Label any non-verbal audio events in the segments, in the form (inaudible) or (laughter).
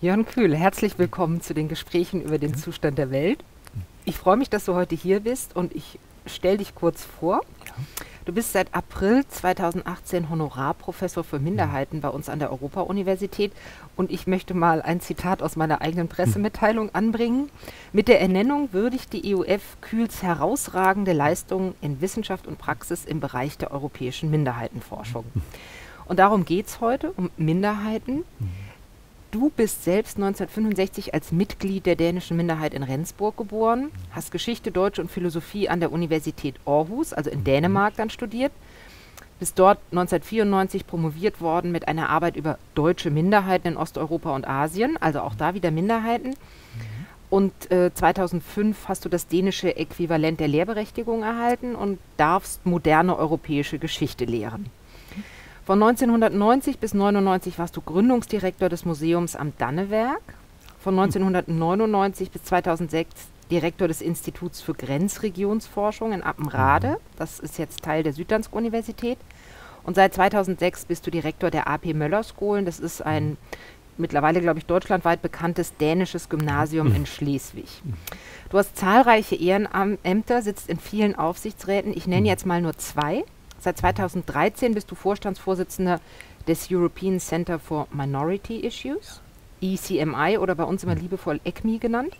Jörn Kühl, herzlich willkommen zu den Gesprächen über den Zustand der Welt. Ich freue mich, dass du heute hier bist und ich stelle dich kurz vor. Du bist seit April 2018 Honorarprofessor für Minderheiten bei uns an der Europa-Universität und ich möchte mal ein Zitat aus meiner eigenen Pressemitteilung anbringen. Mit der Ernennung würdigt die EUF Kühls herausragende Leistungen in Wissenschaft und Praxis im Bereich der europäischen Minderheitenforschung. Und darum geht es heute, um Minderheiten. Du bist selbst 1965 als Mitglied der dänischen Minderheit in Rendsburg geboren, hast Geschichte, Deutsch und Philosophie an der Universität Aarhus, also in Dänemark, dann studiert, bist dort 1994 promoviert worden mit einer Arbeit über deutsche Minderheiten in Osteuropa und Asien, also auch da wieder Minderheiten. Und äh, 2005 hast du das dänische Äquivalent der Lehrberechtigung erhalten und darfst moderne europäische Geschichte lehren. Von 1990 bis 1999 warst du Gründungsdirektor des Museums am Dannewerk. Von 1999 bis 2006 Direktor des Instituts für Grenzregionsforschung in Appenrade. Mhm. Das ist jetzt Teil der Süddansk-Universität. Und seit 2006 bist du Direktor der AP Möller School. Das ist ein mittlerweile, glaube ich, deutschlandweit bekanntes dänisches Gymnasium in Schleswig. Du hast zahlreiche Ehrenämter, sitzt in vielen Aufsichtsräten. Ich nenne jetzt mal nur zwei. Seit 2013 bist du Vorstandsvorsitzender des European Center for Minority Issues, ECMI oder bei uns immer liebevoll ECMI genannt.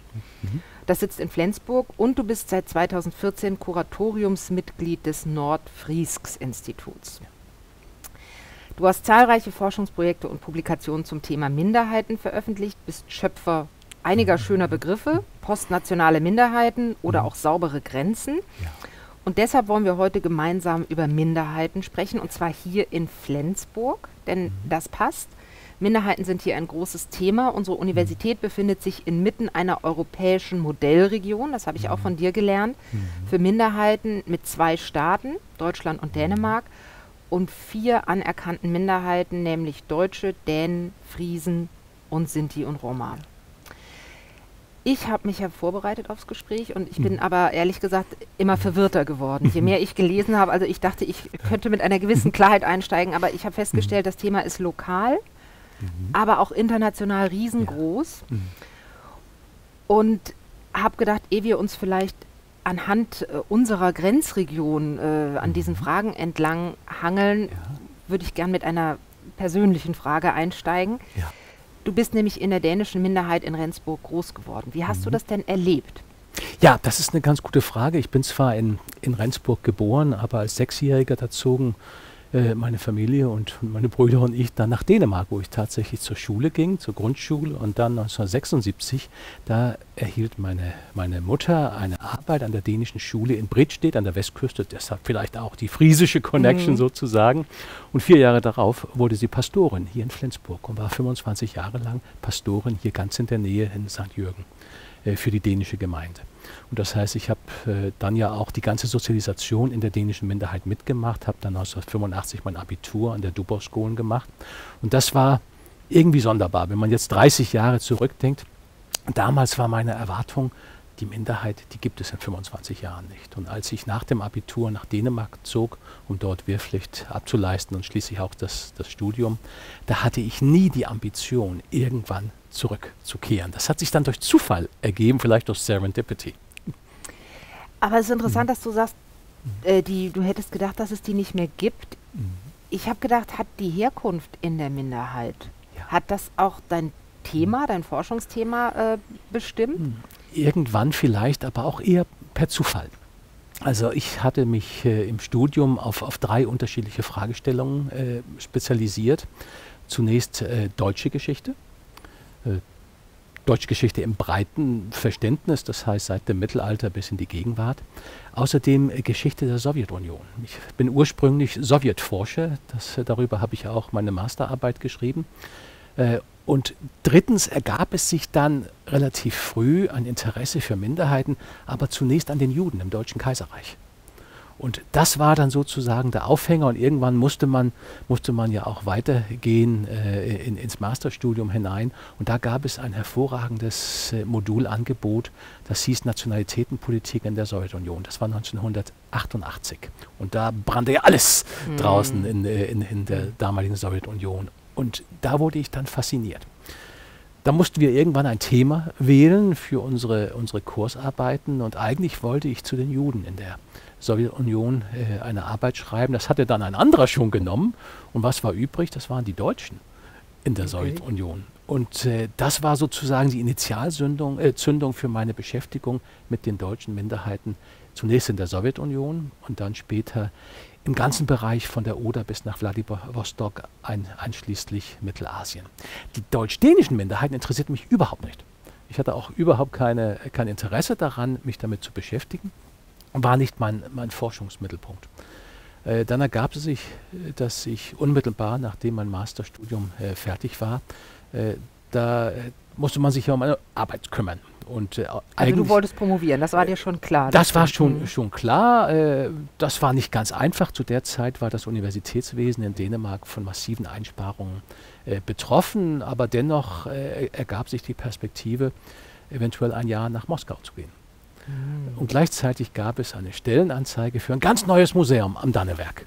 Das sitzt in Flensburg und du bist seit 2014 Kuratoriumsmitglied des Nordfriesks-Instituts. Du hast zahlreiche Forschungsprojekte und Publikationen zum Thema Minderheiten veröffentlicht, bist Schöpfer einiger schöner Begriffe, postnationale Minderheiten oder auch saubere Grenzen. Ja. Und deshalb wollen wir heute gemeinsam über Minderheiten sprechen, und zwar hier in Flensburg, denn mhm. das passt. Minderheiten sind hier ein großes Thema. Unsere Universität befindet sich inmitten einer europäischen Modellregion, das habe ich auch mhm. von dir gelernt, mhm. für Minderheiten mit zwei Staaten, Deutschland und Dänemark, und vier anerkannten Minderheiten, nämlich Deutsche, Dänen, Friesen und Sinti und Roma. Ich habe mich ja vorbereitet aufs Gespräch und ich mhm. bin aber ehrlich gesagt immer verwirrter geworden. Je mehr ich gelesen habe, also ich dachte, ich könnte mit einer gewissen (laughs) Klarheit einsteigen, aber ich habe festgestellt, das Thema ist lokal, mhm. aber auch international riesengroß. Ja. Mhm. Und habe gedacht, ehe wir uns vielleicht anhand äh, unserer Grenzregion äh, an diesen mhm. Fragen entlang hangeln, ja. würde ich gern mit einer persönlichen Frage einsteigen. Ja. Du bist nämlich in der dänischen Minderheit in Rendsburg groß geworden. Wie hast mhm. du das denn erlebt? Ja, das ist eine ganz gute Frage. Ich bin zwar in, in Rendsburg geboren, aber als Sechsjähriger dazogen äh, meine Familie und meine Brüder und ich dann nach Dänemark, wo ich tatsächlich zur Schule ging, zur Grundschule. Und dann 1976, da erhielt meine, meine Mutter eine Arbeit an der dänischen Schule in Bridstedt an der Westküste. Deshalb vielleicht auch die friesische Connection mhm. sozusagen. Und vier Jahre darauf wurde sie Pastorin hier in Flensburg und war 25 Jahre lang Pastorin hier ganz in der Nähe in St. Jürgen äh, für die dänische Gemeinde. Und das heißt, ich habe äh, dann ja auch die ganze Sozialisation in der dänischen Minderheit mitgemacht, habe dann 1985 mein Abitur an der Dubau-School gemacht. Und das war irgendwie sonderbar, wenn man jetzt 30 Jahre zurückdenkt. Damals war meine Erwartung, die Minderheit, die gibt es in 25 Jahren nicht. Und als ich nach dem Abitur nach Dänemark zog, um dort Wehrpflicht abzuleisten und schließlich auch das, das Studium, da hatte ich nie die Ambition, irgendwann zurückzukehren. Das hat sich dann durch Zufall ergeben, vielleicht durch Serendipity. Aber es ist interessant, mhm. dass du sagst, äh, die, du hättest gedacht, dass es die nicht mehr gibt. Mhm. Ich habe gedacht, hat die Herkunft in der Minderheit, ja. hat das auch dein Thema, dein Forschungsthema äh, bestimmt? Mhm. Irgendwann vielleicht, aber auch eher per Zufall. Also ich hatte mich äh, im Studium auf, auf drei unterschiedliche Fragestellungen äh, spezialisiert. Zunächst äh, deutsche Geschichte, Deutschgeschichte im breiten Verständnis, das heißt seit dem Mittelalter bis in die Gegenwart. Außerdem äh, Geschichte der Sowjetunion. Ich bin ursprünglich Sowjetforscher, das, äh, darüber habe ich auch meine Masterarbeit geschrieben. Und drittens ergab es sich dann relativ früh ein Interesse für Minderheiten, aber zunächst an den Juden im Deutschen Kaiserreich. Und das war dann sozusagen der Aufhänger und irgendwann musste man, musste man ja auch weitergehen äh, in, ins Masterstudium hinein. Und da gab es ein hervorragendes äh, Modulangebot, das hieß Nationalitätenpolitik in der Sowjetunion. Das war 1988. Und da brannte ja alles mhm. draußen in, äh, in, in der damaligen Sowjetunion. Und da wurde ich dann fasziniert. Da mussten wir irgendwann ein Thema wählen für unsere, unsere Kursarbeiten und eigentlich wollte ich zu den Juden in der Sowjetunion äh, eine Arbeit schreiben. Das hatte dann ein anderer schon genommen. Und was war übrig? Das waren die Deutschen in der okay. Sowjetunion. Und äh, das war sozusagen die Initialzündung äh, Zündung für meine Beschäftigung mit den deutschen Minderheiten. Zunächst in der Sowjetunion und dann später im ganzen Bereich von der Oder bis nach Vladivostok, ein, einschließlich Mittelasien. Die deutsch-dänischen Minderheiten interessierten mich überhaupt nicht. Ich hatte auch überhaupt keine, kein Interesse daran, mich damit zu beschäftigen war nicht mein, mein Forschungsmittelpunkt. Äh, dann ergab es sich, dass ich unmittelbar, nachdem mein Masterstudium äh, fertig war, äh, da äh, musste man sich ja um eine Arbeit kümmern. Und, äh, also du wolltest promovieren, das war dir schon klar? Das war schon, schon klar. das war nicht ganz einfach. Zu der Zeit war das Universitätswesen in Dänemark von massiven Einsparungen betroffen, aber dennoch ergab sich die Perspektive, eventuell ein Jahr nach Moskau zu gehen. Und gleichzeitig gab es eine Stellenanzeige für ein ganz neues Museum am Dannewerk.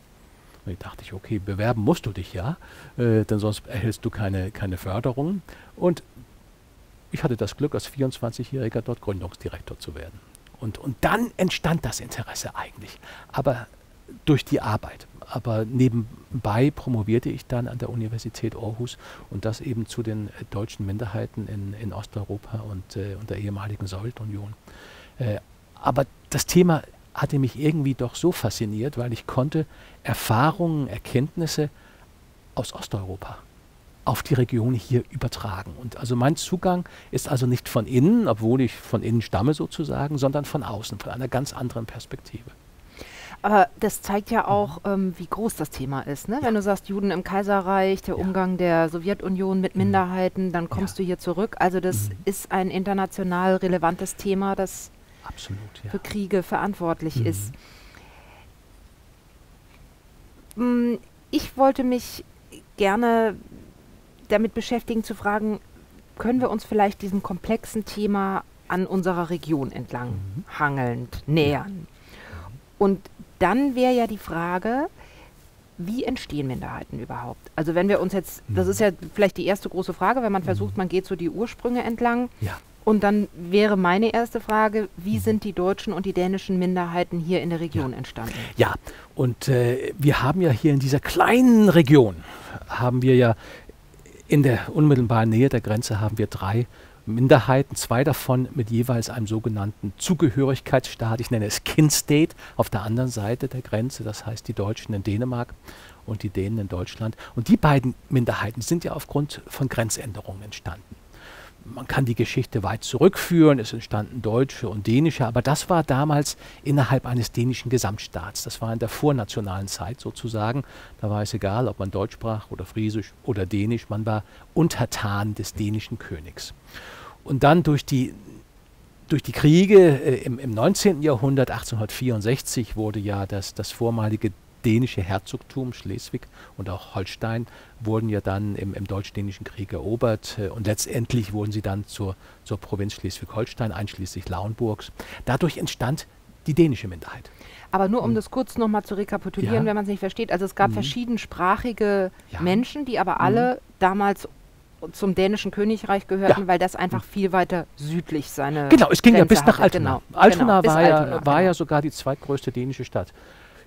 Und ich dachte ich, okay, bewerben musst du dich ja, äh, denn sonst erhältst du keine, keine Förderung. Und ich hatte das Glück, als 24-Jähriger dort Gründungsdirektor zu werden. Und, und dann entstand das Interesse eigentlich, aber durch die Arbeit. Aber nebenbei promovierte ich dann an der Universität Aarhus und das eben zu den deutschen Minderheiten in, in Osteuropa und, äh, und der ehemaligen Sowjetunion. Äh, aber das Thema hatte mich irgendwie doch so fasziniert, weil ich konnte Erfahrungen, Erkenntnisse aus Osteuropa auf die Region hier übertragen. Und also mein Zugang ist also nicht von innen, obwohl ich von innen stamme sozusagen, sondern von außen, von einer ganz anderen Perspektive. Aber das zeigt ja auch, ähm, wie groß das Thema ist. Ne? Ja. Wenn du sagst, Juden im Kaiserreich, der ja. Umgang der Sowjetunion mit mhm. Minderheiten, dann kommst ja. du hier zurück. Also das mhm. ist ein international relevantes Thema, das Absolut, für Kriege verantwortlich mhm. ist. Mm, ich wollte mich gerne damit beschäftigen, zu fragen, können wir uns vielleicht diesem komplexen Thema an unserer Region entlang mhm. hangelnd nähern? Und dann wäre ja die Frage, wie entstehen Minderheiten überhaupt? Also wenn wir uns jetzt, das ist ja vielleicht die erste große Frage, wenn man versucht, man geht so die Ursprünge entlang. Ja. Und dann wäre meine erste Frage, wie mhm. sind die deutschen und die dänischen Minderheiten hier in der Region ja. entstanden? Ja, und äh, wir haben ja hier in dieser kleinen Region, haben wir ja in der unmittelbaren Nähe der Grenze haben wir drei Minderheiten, zwei davon mit jeweils einem sogenannten Zugehörigkeitsstaat, ich nenne es Kin-State, auf der anderen Seite der Grenze, das heißt die Deutschen in Dänemark und die Dänen in Deutschland. Und die beiden Minderheiten sind ja aufgrund von Grenzänderungen entstanden man kann die Geschichte weit zurückführen, es entstanden deutsche und dänische, aber das war damals innerhalb eines dänischen Gesamtstaats. Das war in der vornationalen Zeit sozusagen. Da war es egal, ob man Deutsch sprach oder Friesisch oder Dänisch, man war Untertan des dänischen Königs. Und dann durch die, durch die Kriege äh, im, im 19. Jahrhundert, 1864, wurde ja das, das vormalige dänische Herzogtum Schleswig und auch Holstein wurden ja dann im, im Deutsch-Dänischen Krieg erobert äh, und letztendlich wurden sie dann zur, zur Provinz Schleswig-Holstein, einschließlich Lauenburgs. Dadurch entstand die dänische Minderheit. Aber nur um hm. das kurz nochmal zu rekapitulieren, ja. wenn man es nicht versteht. Also es gab mhm. verschiedensprachige ja. Menschen, die aber alle mhm. damals zum dänischen Königreich gehörten, ja. weil das einfach viel weiter südlich seine Genau, es ging Grenze ja bis nach Altona. Genau. Altona, genau, war, ja, Altona, war genau. ja sogar die zweitgrößte dänische Stadt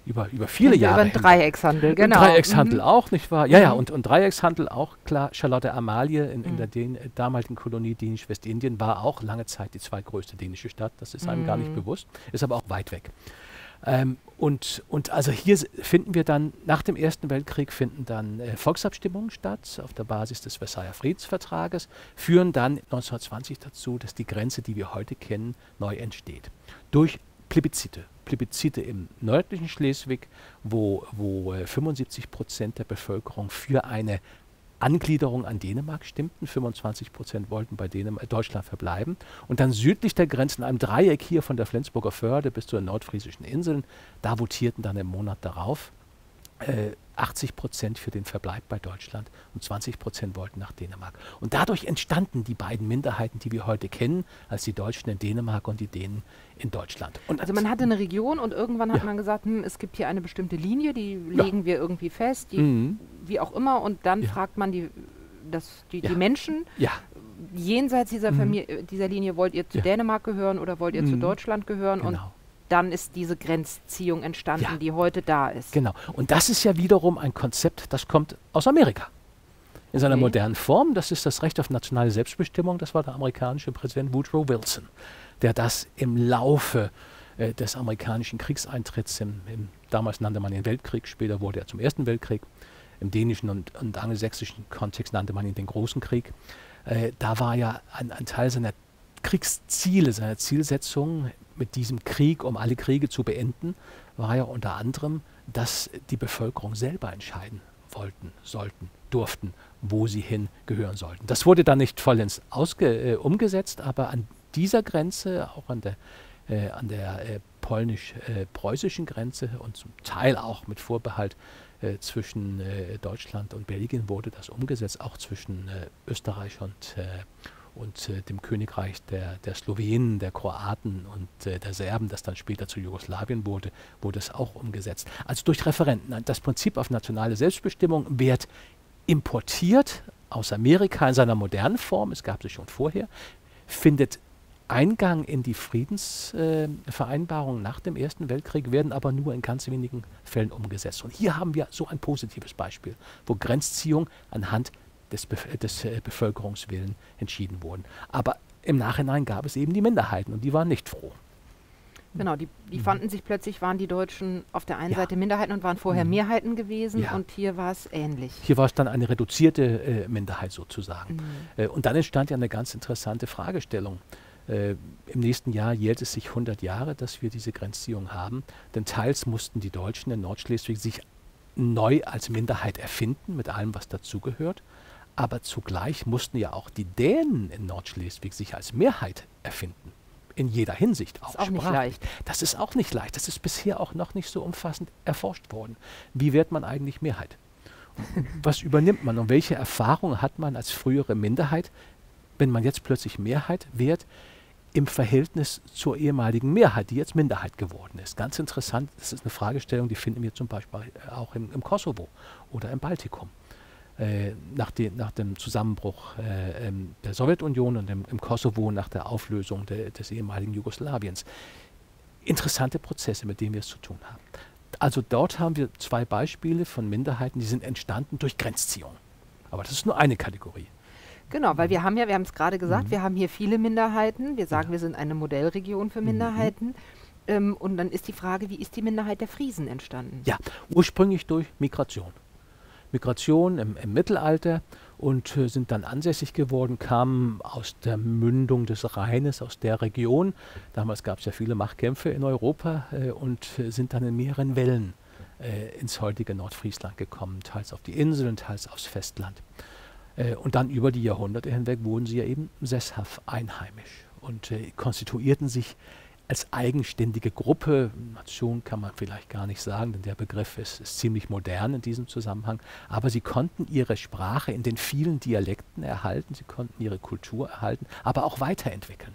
über, über viele Jahre. Über den Dreieckshandel, genau. Dreieckshandel mhm. auch, nicht wahr? Ja, ja, mhm. und, und Dreieckshandel auch, klar. Charlotte Amalie in, in mhm. der Dän damaligen Kolonie Dänisch-Westindien war auch lange Zeit die zweitgrößte dänische Stadt. Das ist einem mhm. gar nicht mhm. bewusst, ist aber auch weit weg. Ähm, und, und also hier finden wir dann, nach dem Ersten Weltkrieg finden dann äh, Volksabstimmungen statt auf der Basis des Versailler Friedensvertrages, führen dann 1920 dazu, dass die Grenze, die wir heute kennen, neu entsteht. Durch Plebiszite. Plebiszite im nördlichen Schleswig, wo, wo 75 äh, Prozent der Bevölkerung für eine Angliederung an Dänemark stimmten. 25 Prozent wollten bei Dänem äh, Deutschland verbleiben. Und dann südlich der Grenze, in einem Dreieck hier von der Flensburger Förde bis zu den nordfriesischen Inseln, da votierten dann im Monat darauf 80 Prozent für den Verbleib bei Deutschland und 20 Prozent wollten nach Dänemark. Und dadurch entstanden die beiden Minderheiten, die wir heute kennen, als die Deutschen in Dänemark und die Dänen in Deutschland. Und also man hatte eine Region und irgendwann hat ja. man gesagt, hm, es gibt hier eine bestimmte Linie, die legen ja. wir irgendwie fest, die, mhm. wie auch immer, und dann ja. fragt man die, das, die, die Menschen, jenseits dieser, Mhm. Dieser Linie wollt ihr zu. Dänemark gehören oder wollt ihr zu Mhm. Deutschland gehören und Genau. Dann ist diese Grenzziehung entstanden, Ja. die heute da ist. Genau. Und das ist ja wiederum ein Konzept, das kommt aus Amerika. In seiner Okay. modernen Form, das ist das Recht auf nationale Selbstbestimmung, das war der amerikanische Präsident Woodrow Wilson, der das im Laufe äh, des amerikanischen Kriegseintritts, im, im, damals nannte man ihn Weltkrieg, später wurde er zum Ersten Weltkrieg, im dänischen und, und angelsächsischen Kontext nannte man ihn den Großen Krieg. Äh, da war ja ein, ein Teil seiner Kriegsziele, seiner Zielsetzung mit diesem Krieg, um alle Kriege zu beenden, war ja unter anderem, dass die Bevölkerung selber entscheiden wollten, sollten, durften, wo sie hingehören sollten. Das wurde dann nicht vollends äh, umgesetzt, aber an dieser Grenze, auch an der, äh, der äh, polnisch-preußischen Grenze und zum Teil auch mit Vorbehalt äh, zwischen äh, Deutschland und Belgien wurde das umgesetzt, auch zwischen äh, Österreich und, äh, und äh, dem Königreich der, der Slowenen, der Kroaten und äh, der Serben, das dann später zu Jugoslawien wurde, wurde es auch umgesetzt. Also durch Referenten. Das Prinzip auf nationale Selbstbestimmung wird importiert aus Amerika in seiner modernen Form, es gab sie schon vorher, findet Eingang in die Friedensvereinbarungen nach dem Ersten Weltkrieg, werden aber nur in ganz wenigen Fällen umgesetzt. Und hier haben wir so ein positives Beispiel, wo Grenzziehung anhand des, Bef des äh, Bevölkerungswillen entschieden wurden. Aber im Nachhinein gab es eben die Minderheiten und die waren nicht froh. Genau, die, die Mhm. fanden sich plötzlich, waren die Deutschen auf der einen Ja. Seite Minderheiten und waren vorher Mhm. Mehrheiten gewesen Ja. und hier war es ähnlich. Hier war es dann eine reduzierte äh, Minderheit sozusagen. Mhm. Äh, und dann entstand ja eine ganz interessante Fragestellung. Äh, Im nächsten Jahr jährt es sich 100 Jahre, dass wir diese Grenzziehung haben. Denn teils mussten die Deutschen in Nordschleswig sich neu als Minderheit erfinden, mit allem, was dazugehört. Aber zugleich mussten ja auch die Dänen in Nordschleswig sich als Mehrheit erfinden. In jeder Hinsicht auch. Ist auch nicht leicht. Das ist auch nicht leicht. Das ist bisher auch noch nicht so umfassend erforscht worden. Wie wird man eigentlich Mehrheit? Was übernimmt man und welche Erfahrungen hat man als frühere Minderheit, wenn man jetzt plötzlich Mehrheit wird im Verhältnis zur ehemaligen Mehrheit, die jetzt Minderheit geworden ist? Ganz interessant, das ist eine Fragestellung, die finden wir zum Beispiel auch im, im Kosovo oder im Baltikum. Äh, nach, de, nach dem Zusammenbruch äh, ähm, der Sowjetunion und im, im Kosovo nach der Auflösung de, des ehemaligen Jugoslawiens. Interessante Prozesse, mit denen wir es zu tun haben. Also dort haben wir zwei Beispiele von Minderheiten, die sind entstanden durch Grenzziehung. Aber das ist nur eine Kategorie. Genau, weil wir haben ja, wir haben es gerade gesagt, Mhm. wir haben hier viele Minderheiten. Wir sagen, Ja. wir sind eine Modellregion für Mhm. Minderheiten. Ähm, und dann ist die Frage, wie ist die Minderheit der Friesen entstanden? Ja, ursprünglich durch Migration. Migration im, im Mittelalter und äh, sind dann ansässig geworden, kamen aus der Mündung des Rheines, aus der Region. Damals gab es ja viele Machtkämpfe in Europa äh, und äh, sind dann in mehreren Wellen äh, ins heutige Nordfriesland gekommen, teils auf die Inseln, teils aufs Festland. Äh, und dann über die Jahrhunderte hinweg wurden sie ja eben sesshaft einheimisch und konstituierten sich als eigenständige Gruppe, Nation kann man vielleicht gar nicht sagen, denn der Begriff ist, ist ziemlich modern in diesem Zusammenhang, aber sie konnten ihre Sprache in den vielen Dialekten erhalten, sie konnten ihre Kultur erhalten, aber auch weiterentwickeln.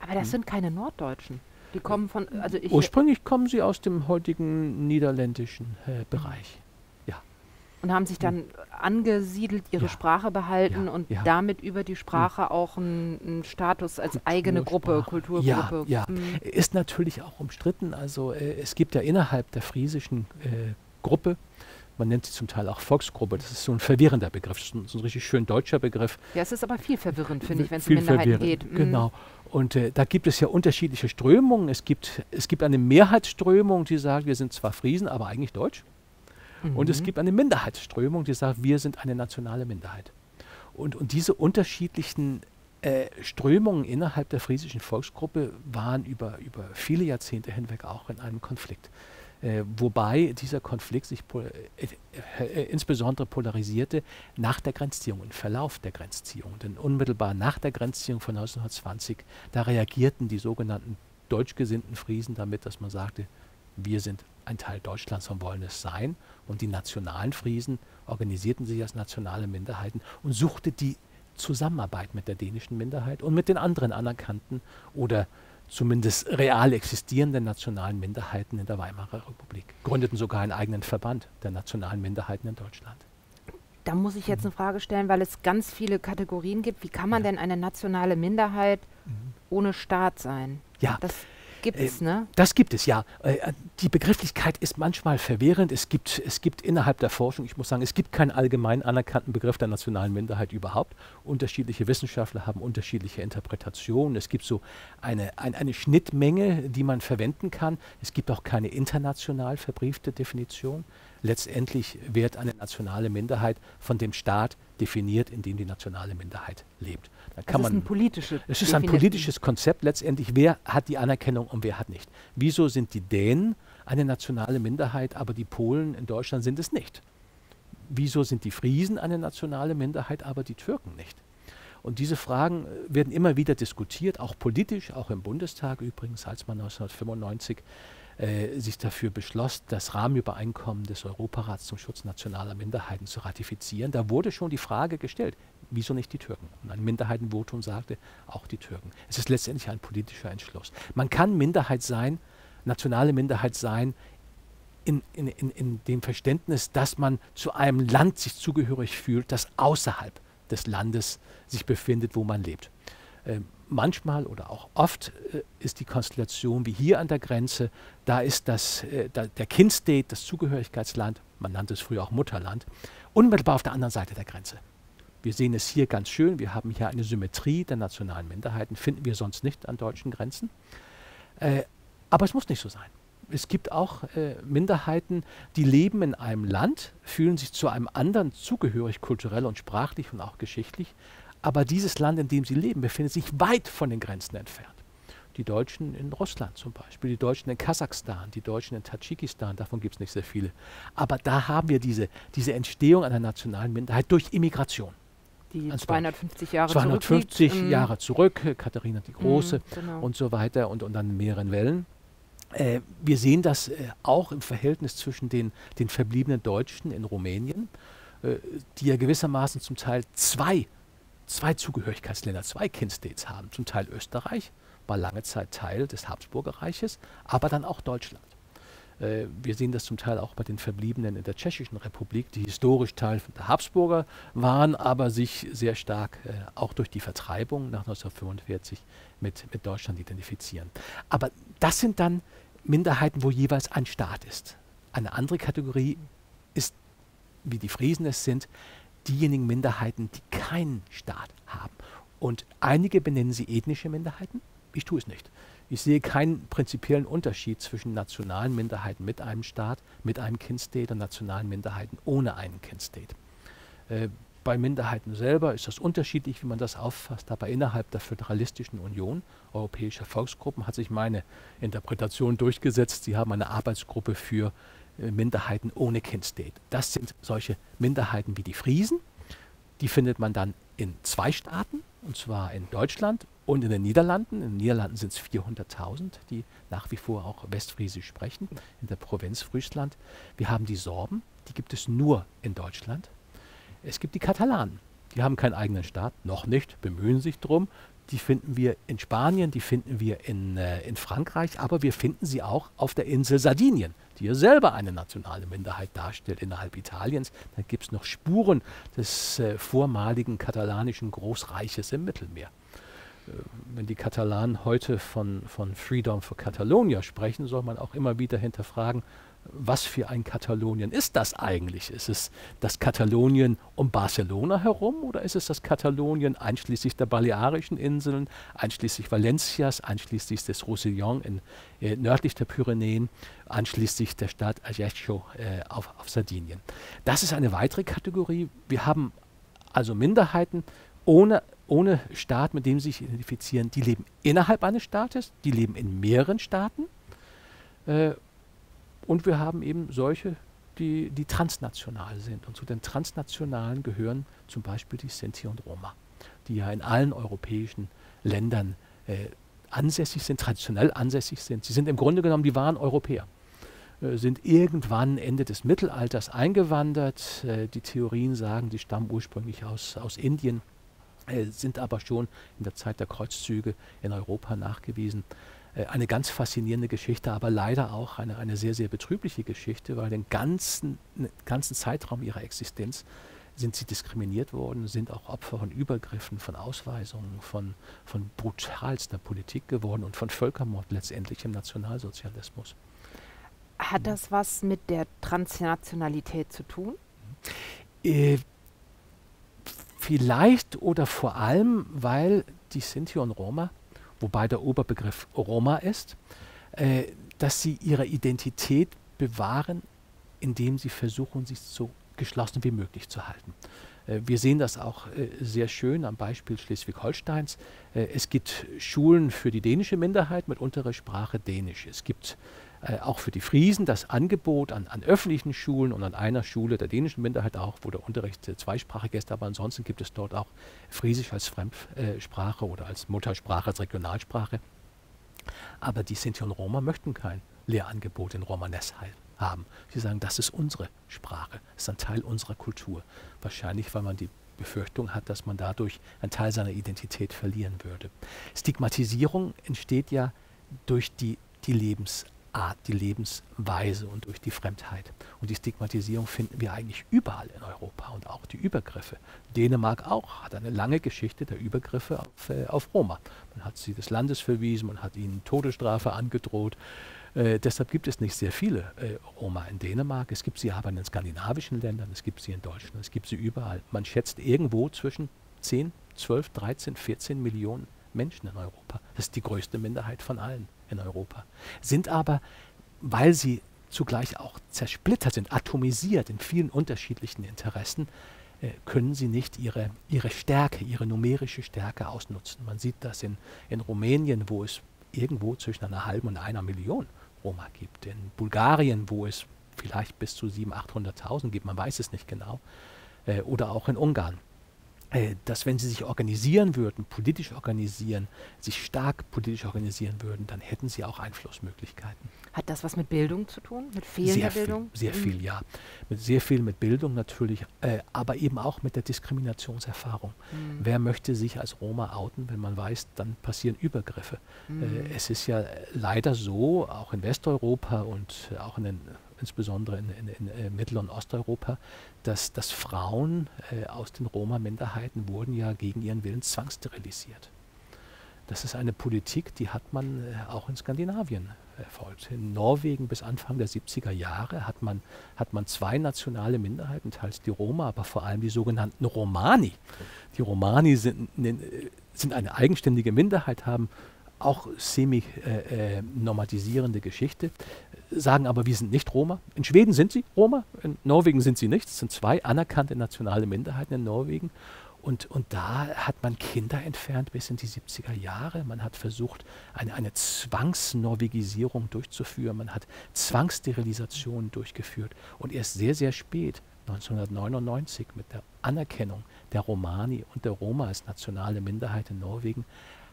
Aber das sind keine Norddeutschen. Die kommen von, also ich, Ursprünglich kommen sie aus dem heutigen niederländischen äh, Bereich. Und haben sich dann angesiedelt, ihre Ja. Sprache behalten Ja, und ja. damit über die Sprache auch einen, Status als eigene Gruppe. Kulturgruppe. Ja, ja. Mhm. Ist natürlich auch umstritten. Also äh, es gibt ja innerhalb der friesischen äh, Gruppe, man nennt sie zum Teil auch Volksgruppe, das ist so ein verwirrender Begriff, das ist ein, so ein richtig schön deutscher Begriff. Ja, es ist aber viel verwirrend, finde ich, wenn es um Minderheiten geht. Mhm. Genau. Und äh, da gibt es ja unterschiedliche Strömungen. Es gibt, es gibt eine Mehrheitsströmung, die sagt, wir sind zwar Friesen, aber eigentlich deutsch. Und es Mhm. gibt eine Minderheitsströmung, die sagt, wir sind eine nationale Minderheit. Und, und diese unterschiedlichen äh, Strömungen innerhalb der friesischen Volksgruppe waren über, über viele Jahrzehnte hinweg auch in einem Konflikt. Äh, wobei dieser Konflikt sich pol äh, äh, insbesondere polarisierte nach der Grenzziehung, im Verlauf der Grenzziehung. Denn unmittelbar nach der Grenzziehung von 1920, da reagierten die sogenannten deutschgesinnten Friesen damit, dass man sagte, wir sind ein Teil Deutschlands und wollen es sein. Und die nationalen Friesen organisierten sich als nationale Minderheiten und suchte die Zusammenarbeit mit der dänischen Minderheit und mit den anderen anerkannten oder zumindest real existierenden nationalen Minderheiten in der Weimarer Republik. Gründeten sogar einen eigenen Verband der nationalen Minderheiten in Deutschland. Da muss ich jetzt eine Frage stellen, weil es ganz viele Kategorien gibt. Wie kann man ja. denn eine nationale Minderheit mhm. ohne Staat sein? Ja, das gibt es, äh, ne? Das gibt es, ja. Äh, die Begrifflichkeit ist manchmal verwirrend. Es gibt, es gibt innerhalb der Forschung, ich muss sagen, es gibt keinen allgemein anerkannten Begriff der nationalen Minderheit überhaupt. Unterschiedliche Wissenschaftler haben unterschiedliche Interpretationen. Es gibt so eine, ein, eine Schnittmenge, die man verwenden kann. Es gibt auch keine international verbriefte Definition. Letztendlich wird eine nationale Minderheit von dem Staat definiert, in dem die nationale Minderheit lebt. Da kann das ist man, ein politisches Es ist ein politisches Konzept letztendlich. Wer hat die Anerkennung und wer hat nicht? Wieso sind die Dänen eine nationale Minderheit, aber die Polen in Deutschland sind es nicht? Wieso sind die Friesen eine nationale Minderheit, aber die Türken nicht? Und diese Fragen äh, werden immer wieder diskutiert, auch politisch, auch im Bundestag übrigens, als man 1995 äh, sich dafür beschloss, das Rahmenübereinkommen des Europarats zum Schutz nationaler Minderheiten zu ratifizieren. Da wurde schon die Frage gestellt, wieso nicht die Türken? Und ein Minderheitenvotum sagte, auch die Türken. Es ist letztendlich ein politischer Entschluss. Man kann Minderheit sein, nationale Minderheit sein, in, in, in, in dem Verständnis, dass man zu einem Land sich zugehörig fühlt, das außerhalb des Landes sich befindet, wo man lebt. Ähm, manchmal oder auch oft äh, ist die Konstellation wie hier an der Grenze, da ist das, äh, da, der Kind-State, das Zugehörigkeitsland, man nannte es früher auch Mutterland, unmittelbar auf der anderen Seite der Grenze. Wir sehen es hier ganz schön, wir haben hier eine Symmetrie der nationalen Minderheiten, finden wir sonst nicht an deutschen Grenzen. Äh, aber es muss nicht so sein. Es gibt auch äh, Minderheiten, die leben in einem Land, fühlen sich zu einem anderen zugehörig, kulturell und sprachlich und auch geschichtlich, aber dieses Land, in dem sie leben, befindet sich weit von den Grenzen entfernt. Die Deutschen in Russland zum Beispiel, die Deutschen in Kasachstan, die Deutschen in Tadschikistan, davon gibt es nicht sehr viele. Aber da haben wir diese, diese Entstehung einer nationalen Minderheit durch Immigration. Die 250 Jahre 250 zurück. Jahre zurück, Katharina die Große mm, genau. und so weiter und, und dann in mehreren Wellen. Äh, wir sehen das äh, auch im Verhältnis zwischen den, den verbliebenen Deutschen in Rumänien, äh, die ja gewissermaßen zum Teil zwei zwei Zugehörigkeitsländer, zwei Kindstates haben. Zum Teil Österreich, war lange Zeit Teil des Habsburger Reiches, aber dann auch Deutschland. Äh, wir sehen das zum Teil auch bei den Verbliebenen in der Tschechischen Republik, die historisch Teil der Habsburger waren, aber sich sehr stark äh, auch durch die Vertreibung nach 1945 mit, mit Deutschland identifizieren. Aber das sind dann Minderheiten, wo jeweils ein Staat ist. Eine andere Kategorie ist, wie die Friesen es sind, diejenigen Minderheiten, die keinen Staat haben. Und einige benennen sie ethnische Minderheiten. Ich tue es nicht. Ich sehe keinen prinzipiellen Unterschied zwischen nationalen Minderheiten mit einem Staat, mit einem Kind-State und nationalen Minderheiten ohne einen Kind-State. Äh, bei Minderheiten selber ist das unterschiedlich, wie man das auffasst, aber innerhalb der Föderalistischen Union europäischer Volksgruppen hat sich meine Interpretation durchgesetzt. Sie haben eine Arbeitsgruppe für Minderheiten ohne Kind-State. Das sind solche Minderheiten wie die Friesen. Die findet man dann in zwei Staaten, und zwar in Deutschland und in den Niederlanden. In den Niederlanden sind es 400.000, die nach wie vor auch Westfriesisch sprechen, in der Provinz Friesland. Wir haben die Sorben, die gibt es nur in Deutschland. Es gibt die Katalanen, die haben keinen eigenen Staat, noch nicht, bemühen sich drum. Die finden wir in Spanien, die finden wir in, äh, in Frankreich, aber wir finden sie auch auf der Insel Sardinien die ja selber eine nationale Minderheit darstellt innerhalb Italiens. Dann gibt es noch Spuren des äh, vormaligen katalanischen Großreiches im Mittelmeer. Äh, wenn die Katalanen heute von, von Freedom for Catalonia sprechen, soll man auch immer wieder hinterfragen, was für ein Katalonien ist das eigentlich? Ist es das Katalonien um Barcelona herum oder ist es das Katalonien einschließlich der Balearischen Inseln, einschließlich Valencias, einschließlich des Roussillon in, äh, nördlich der Pyrenäen, einschließlich der Stadt Ajaccio äh, auf, auf Sardinien? Das ist eine weitere Kategorie. Wir haben also Minderheiten ohne, ohne Staat, mit dem sie sich identifizieren, die leben innerhalb eines Staates, die leben in mehreren Staaten. Äh, und wir haben eben solche, die, die transnational sind. Und zu den transnationalen gehören zum Beispiel die Sinti und Roma, die ja in allen europäischen Ländern äh, ansässig sind, traditionell ansässig sind. Sie sind im Grunde genommen, die waren Europäer, äh, sind irgendwann Ende des Mittelalters eingewandert. Äh, die Theorien sagen, sie stammen ursprünglich aus, aus Indien, äh, sind aber schon in der Zeit der Kreuzzüge in Europa nachgewiesen eine ganz faszinierende Geschichte, aber leider auch eine, eine sehr, sehr betrübliche Geschichte, weil den ganzen, den ganzen Zeitraum ihrer Existenz sind sie diskriminiert worden, sind auch Opfer von Übergriffen, von Ausweisungen, von, von brutalster Politik geworden und von Völkermord letztendlich im Nationalsozialismus. Hat das was mit der Transnationalität zu tun? Äh, vielleicht oder vor allem, weil die Sinti und Roma, wobei der Oberbegriff Roma ist, äh, dass sie ihre Identität bewahren, indem sie versuchen, sich so geschlossen wie möglich zu halten. Äh, wir sehen das auch äh, sehr schön am Beispiel Schleswig-Holsteins. Äh, es gibt Schulen für die dänische Minderheit mit Unterrichtssprache Dänisch. Es gibt auch für die Friesen das Angebot an, an, öffentlichen Schulen und an einer Schule der dänischen Minderheit auch, wo der Unterricht zweisprachig ist, aber ansonsten gibt es dort auch Friesisch als Fremdsprache oder als Muttersprache, als Regionalsprache. Aber die Sinti und Roma möchten kein Lehrangebot in Romanes haben. Sie sagen, das ist unsere Sprache, das ist ein Teil unserer Kultur. Wahrscheinlich, weil man die Befürchtung hat, dass man dadurch einen Teil seiner Identität verlieren würde. Stigmatisierung entsteht ja durch die, die Lebensart, die Lebensweise und durch die Fremdheit. Und die Stigmatisierung finden wir eigentlich überall in Europa und auch die Übergriffe. Dänemark auch hat eine lange Geschichte der Übergriffe auf, äh, auf Roma. Man hat sie des Landes verwiesen, man hat ihnen Todesstrafe angedroht. Äh, deshalb gibt es nicht sehr viele äh, Roma in Dänemark. Es gibt sie aber in den skandinavischen Ländern, es gibt sie in Deutschland, es gibt sie überall. Man schätzt irgendwo zwischen 10, 12, 13, 14 Millionen Menschen in Europa. Das ist die größte Minderheit von allen in Europa. Sind aber, weil sie zugleich auch zersplittert sind, atomisiert in vielen unterschiedlichen Interessen, äh, können sie nicht ihre, ihre Stärke, ihre numerische Stärke ausnutzen. Man sieht das in, in Rumänien, wo es irgendwo zwischen einer halben und einer Million Roma gibt. In Bulgarien, wo es vielleicht bis zu 700.000, 800.000 gibt, man weiß es nicht genau. Äh, oder auch in Ungarn. Äh, dass wenn sie sich organisieren würden, politisch organisieren, sich stark politisch organisieren würden, dann hätten sie auch Einflussmöglichkeiten. Hat das was mit Bildung zu tun? Mit fehlender sehr Bildung? Viel, sehr mhm. viel, ja. Mit sehr viel mit Bildung natürlich, äh, aber eben auch mit der Diskriminationserfahrung. Mhm. Wer möchte sich als Roma outen, wenn man weiß, dann passieren Übergriffe. Mhm. Äh, es ist ja leider so, auch in Westeuropa und auch in den insbesondere in, in, in äh, Mittel- und Osteuropa, dass, dass Frauen äh, aus den Roma-Minderheiten wurden ja gegen ihren Willen zwangssterilisiert. Das ist eine Politik, die hat man äh, auch in Skandinavien erfolgt. In Norwegen bis Anfang der 70er Jahre hat man, hat man zwei nationale Minderheiten, teils die Roma, aber vor allem die sogenannten Romani. Die Romani sind, sind eine eigenständige Minderheit, haben auch semi-normatisierende äh, Geschichte, sagen aber, wir sind nicht Roma. In Schweden sind sie Roma, in Norwegen sind sie nicht. Es sind zwei anerkannte nationale Minderheiten in Norwegen. Und, und da hat man Kinder entfernt bis in die 70er Jahre. Man hat versucht, eine, eine Zwangsnorwegisierung durchzuführen. Man hat Zwangssterilisationen durchgeführt. Und erst sehr, sehr spät, 1999, mit der Anerkennung der Romani und der Roma als nationale Minderheit in Norwegen,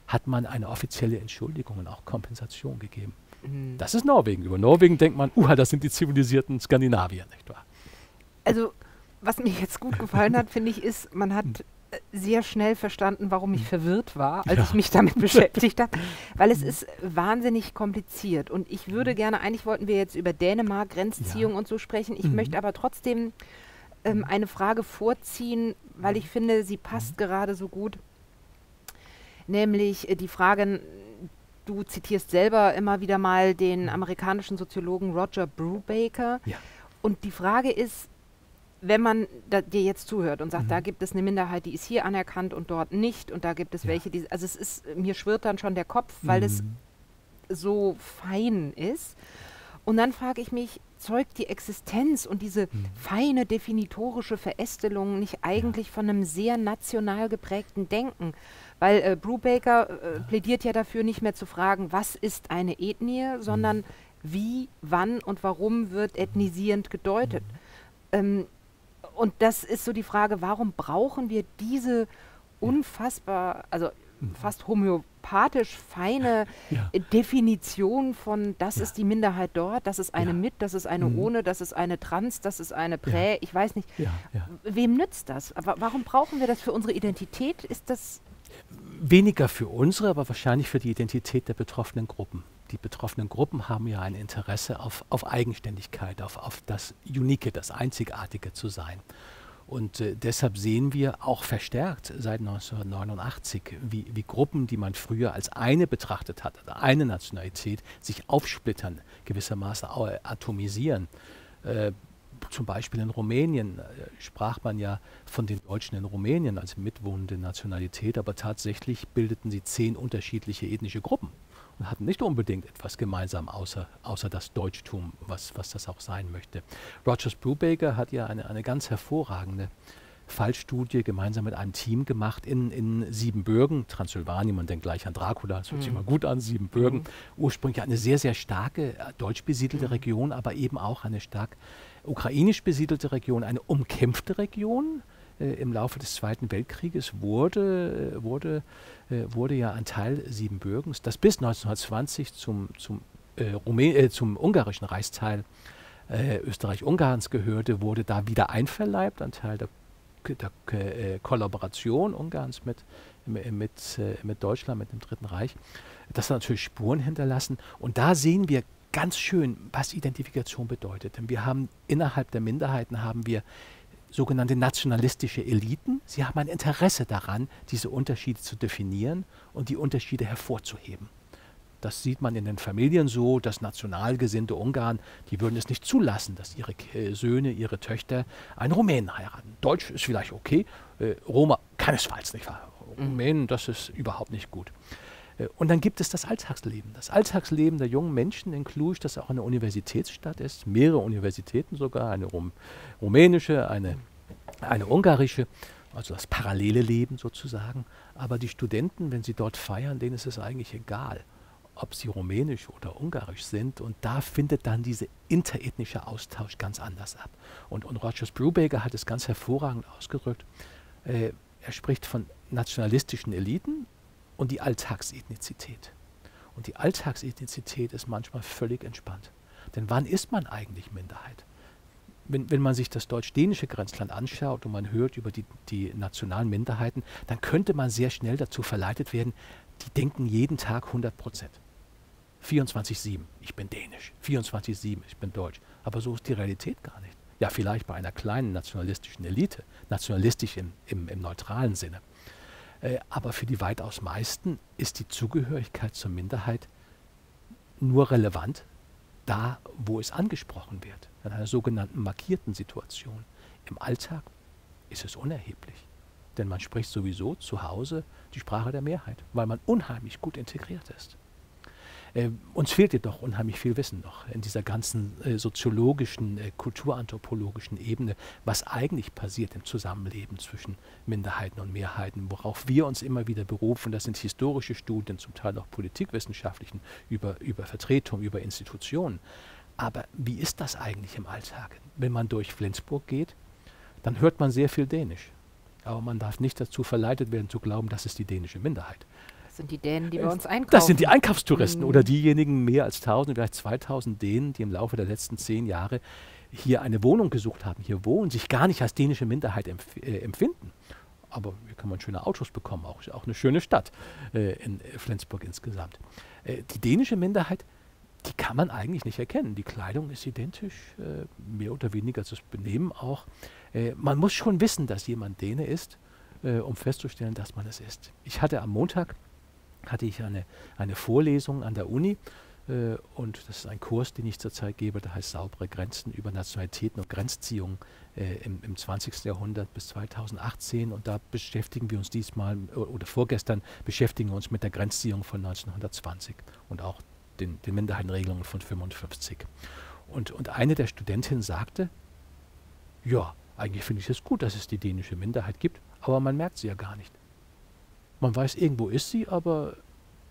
hat man eine offizielle Entschuldigung und auch Kompensation gegeben. Mhm. Das ist Norwegen. Über Norwegen denkt man, uh, das sind die zivilisierten Skandinavier, nicht wahr? Also, was mir jetzt gut gefallen hat, finde ich, ist, man hat äh, sehr schnell verstanden, warum ich hm. verwirrt war, als ja. ich mich damit (laughs) beschäftigt habe, weil es hm. ist wahnsinnig kompliziert und ich würde hm. gerne, eigentlich wollten wir jetzt über Dänemark, Grenzziehung ja. und so sprechen, ich mhm. möchte aber trotzdem ähm, eine Frage vorziehen, weil ich finde, sie passt mhm. gerade so gut nämlich äh, die Frage, du zitierst selber immer wieder mal den amerikanischen Soziologen Roger Brubaker. Ja. Und die Frage ist, wenn man dir jetzt zuhört und sagt, mhm. da gibt es eine Minderheit, die ist hier anerkannt und dort nicht, und da gibt es ja. welche, die, also es ist, mir schwirrt dann schon der Kopf, weil mhm. es so fein ist. Und dann frage ich mich, zeugt die Existenz und diese mhm. feine definitorische Verästelung nicht eigentlich ja. von einem sehr national geprägten Denken? Weil äh, Brubaker äh, plädiert ja dafür, nicht mehr zu fragen, was ist eine Ethnie, sondern mhm. wie, wann und warum wird ethnisierend gedeutet. Ähm, und das ist so die Frage, warum brauchen wir diese unfassbar, also mhm. fast homöopathisch feine (laughs) ja. Definition von, das ja. ist die Minderheit dort, das ist eine ja. mit, das ist eine mhm. ohne, das ist eine trans, das ist eine prä, ich weiß nicht. Wem nützt das? Aber warum brauchen wir das für unsere Identität? Ist das weniger für unsere, aber wahrscheinlich für die Identität der betroffenen Gruppen. Die betroffenen Gruppen haben ja ein Interesse auf, auf Eigenständigkeit, auf, auf das Unique, das Einzigartige zu sein. Und äh, deshalb sehen wir auch verstärkt seit 1989, wie, wie, Gruppen, die man früher als eine betrachtet hat, also eine Nationalität, sich aufsplittern, gewissermaßen atomisieren. Äh, zum Beispiel in Rumänien äh, sprach man ja von den Deutschen in Rumänien als mitwohnende Nationalität, aber tatsächlich bildeten sie zehn unterschiedliche ethnische Gruppen und hatten nicht unbedingt etwas gemeinsam, außer, außer das Deutschtum, was, was das auch sein möchte. Rogers Brubaker hat ja eine, eine ganz hervorragende Fallstudie gemeinsam mit einem Team gemacht in, in Siebenbürgen, Transsilvanien, man denkt gleich an Dracula, das hört mhm. sich mal gut an, Siebenbürgen, mhm. ursprünglich eine sehr, sehr starke äh, deutsch besiedelte mhm. Region, aber eben auch eine stark ukrainisch besiedelte Region, eine umkämpfte Region, äh, im Laufe des Zweiten Weltkrieges wurde, äh, wurde, äh, wurde ja ein Teil Siebenbürgens, das bis 1920 zum, zum, äh, äh, zum ungarischen Reichsteil äh, Österreich-Ungarns gehörte, wurde da wieder einverleibt, ein Teil der, der Kollaboration Ungarns mit, mit, mit Deutschland, mit dem Dritten Reich. Das hat natürlich Spuren hinterlassen. Und da sehen wir ganz schön, was Identifikation bedeutet. Denn wir haben innerhalb der Minderheiten haben wir sogenannte nationalistische Eliten. Sie haben ein Interesse daran, diese Unterschiede zu definieren und die Unterschiede hervorzuheben. Das sieht man in den Familien so, dass nationalgesinnte Ungarn, die würden es nicht zulassen, dass ihre Söhne, ihre Töchter einen Rumänen heiraten. Deutsch ist vielleicht okay, äh, Roma keinesfalls nicht wahr. Mhm. Rumänen, das ist überhaupt nicht gut. Äh, und dann gibt es das Alltagsleben. Das Alltagsleben der jungen Menschen in Cluj, das auch eine Universitätsstadt ist, mehrere Universitäten sogar, eine Rum rumänische, eine, eine ungarische, also das parallele Leben sozusagen. Aber die Studenten, wenn sie dort feiern, denen ist es eigentlich egal, ob sie rumänisch oder ungarisch sind. Und da findet dann dieser interethnische Austausch ganz anders ab. Und, und Rogers Brubaker hat es ganz hervorragend ausgedrückt. Äh, er spricht von nationalistischen Eliten, und die Alltagsethnizität. Und die Alltagsethnizität ist manchmal völlig entspannt. Denn wann ist man eigentlich Minderheit? Wenn, wenn man sich das deutsch-dänische Grenzland anschaut und man hört über die, die nationalen Minderheiten, dann könnte man sehr schnell dazu verleitet werden, die denken jeden Tag 100 Prozent. 24-7, ich bin dänisch. 24-7, ich bin deutsch. Aber so ist die Realität gar nicht. Ja, vielleicht bei einer kleinen nationalistischen Elite, nationalistisch im, im, im neutralen Sinne. Äh, aber für die weitaus meisten ist die Zugehörigkeit zur Minderheit nur relevant da, wo es angesprochen wird, in einer sogenannten markierten Situation. Im Alltag ist es unerheblich, denn man spricht sowieso zu Hause die Sprache der Mehrheit, weil man unheimlich gut integriert ist. Äh, uns fehlt jedoch unheimlich viel Wissen noch in dieser ganzen äh, soziologischen, äh, kulturanthropologischen Ebene, was eigentlich passiert im Zusammenleben zwischen Minderheiten und Mehrheiten, worauf wir uns immer wieder berufen. Das sind historische Studien, zum Teil auch politikwissenschaftlichen, über, über Vertretung, über Institutionen. Aber wie ist das eigentlich im Alltag? Wenn man durch Flensburg geht, dann hört man sehr viel Dänisch. Aber man darf nicht dazu verleitet werden zu glauben, das ist die dänische Minderheit. Das sind die Dänen, die bei uns einkaufen. Das sind die Einkaufstouristen mhm. oder diejenigen mehr als 1000, vielleicht 2000 Dänen, die im Laufe der letzten zehn Jahre hier eine Wohnung gesucht haben, hier wohnen, sich gar nicht als dänische Minderheit empf äh, empfinden. Aber hier kann man schöne Autos bekommen, auch, auch eine schöne Stadt äh, in Flensburg insgesamt. Äh, die dänische Minderheit, die kann man eigentlich nicht erkennen. Die Kleidung ist identisch, äh, mehr oder weniger das Benehmen auch. Äh, man muss schon wissen, dass jemand Däne ist, äh, um festzustellen, dass man es ist. Ich hatte am Montag hatte ich eine, eine Vorlesung an der Uni äh, und das ist ein Kurs, den ich zurzeit gebe, der heißt Saubere Grenzen über Nationalitäten und Grenzziehungen äh, im, im 20. Jahrhundert bis 2018 und da beschäftigen wir uns diesmal oder vorgestern beschäftigen wir uns mit der Grenzziehung von 1920 und auch den, den Minderheitenregelungen von 55. Und, und eine der Studentinnen sagte, ja, eigentlich finde ich es gut, dass es die dänische Minderheit gibt, aber man merkt sie ja gar nicht. Man weiß, irgendwo ist sie, aber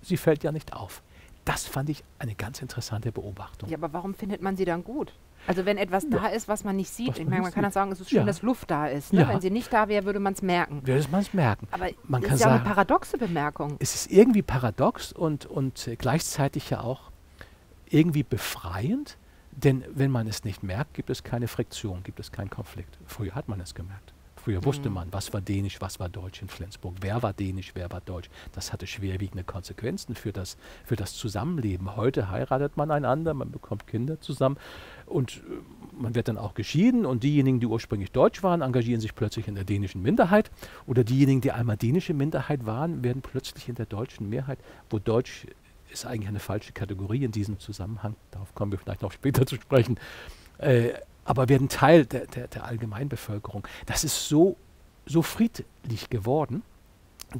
sie fällt ja nicht auf. Das fand ich eine ganz interessante Beobachtung. Ja, aber warum findet man sie dann gut? Also wenn etwas ja. da ist, was man nicht sieht, ich meine, man kann auch sagen, es ist schön, ja. dass Luft da ist. Ne? Ja. Wenn sie nicht da wäre, würde man es merken. Würde man es merken. Aber man kann ist ja sagen, eine paradoxe Bemerkung. Es ist irgendwie paradox und, und gleichzeitig ja auch irgendwie befreiend, denn wenn man es nicht merkt, gibt es keine Friktion, gibt es keinen Konflikt. Früher hat man es gemerkt. Früher wusste man, was war Dänisch, was war Deutsch in Flensburg, wer war Dänisch, wer war Deutsch. Das hatte schwerwiegende Konsequenzen für das, für das Zusammenleben. Heute heiratet man einander, man bekommt Kinder zusammen und äh, man wird dann auch geschieden und diejenigen, die ursprünglich deutsch waren, engagieren sich plötzlich in der dänischen Minderheit oder diejenigen, die einmal dänische Minderheit waren, werden plötzlich in der deutschen Mehrheit, wo Deutsch ist eigentlich eine falsche Kategorie in diesem Zusammenhang, darauf kommen wir vielleicht noch später zu sprechen, äh, aber werden Teil der, der, der Allgemeinbevölkerung. Das ist so, so friedlich geworden,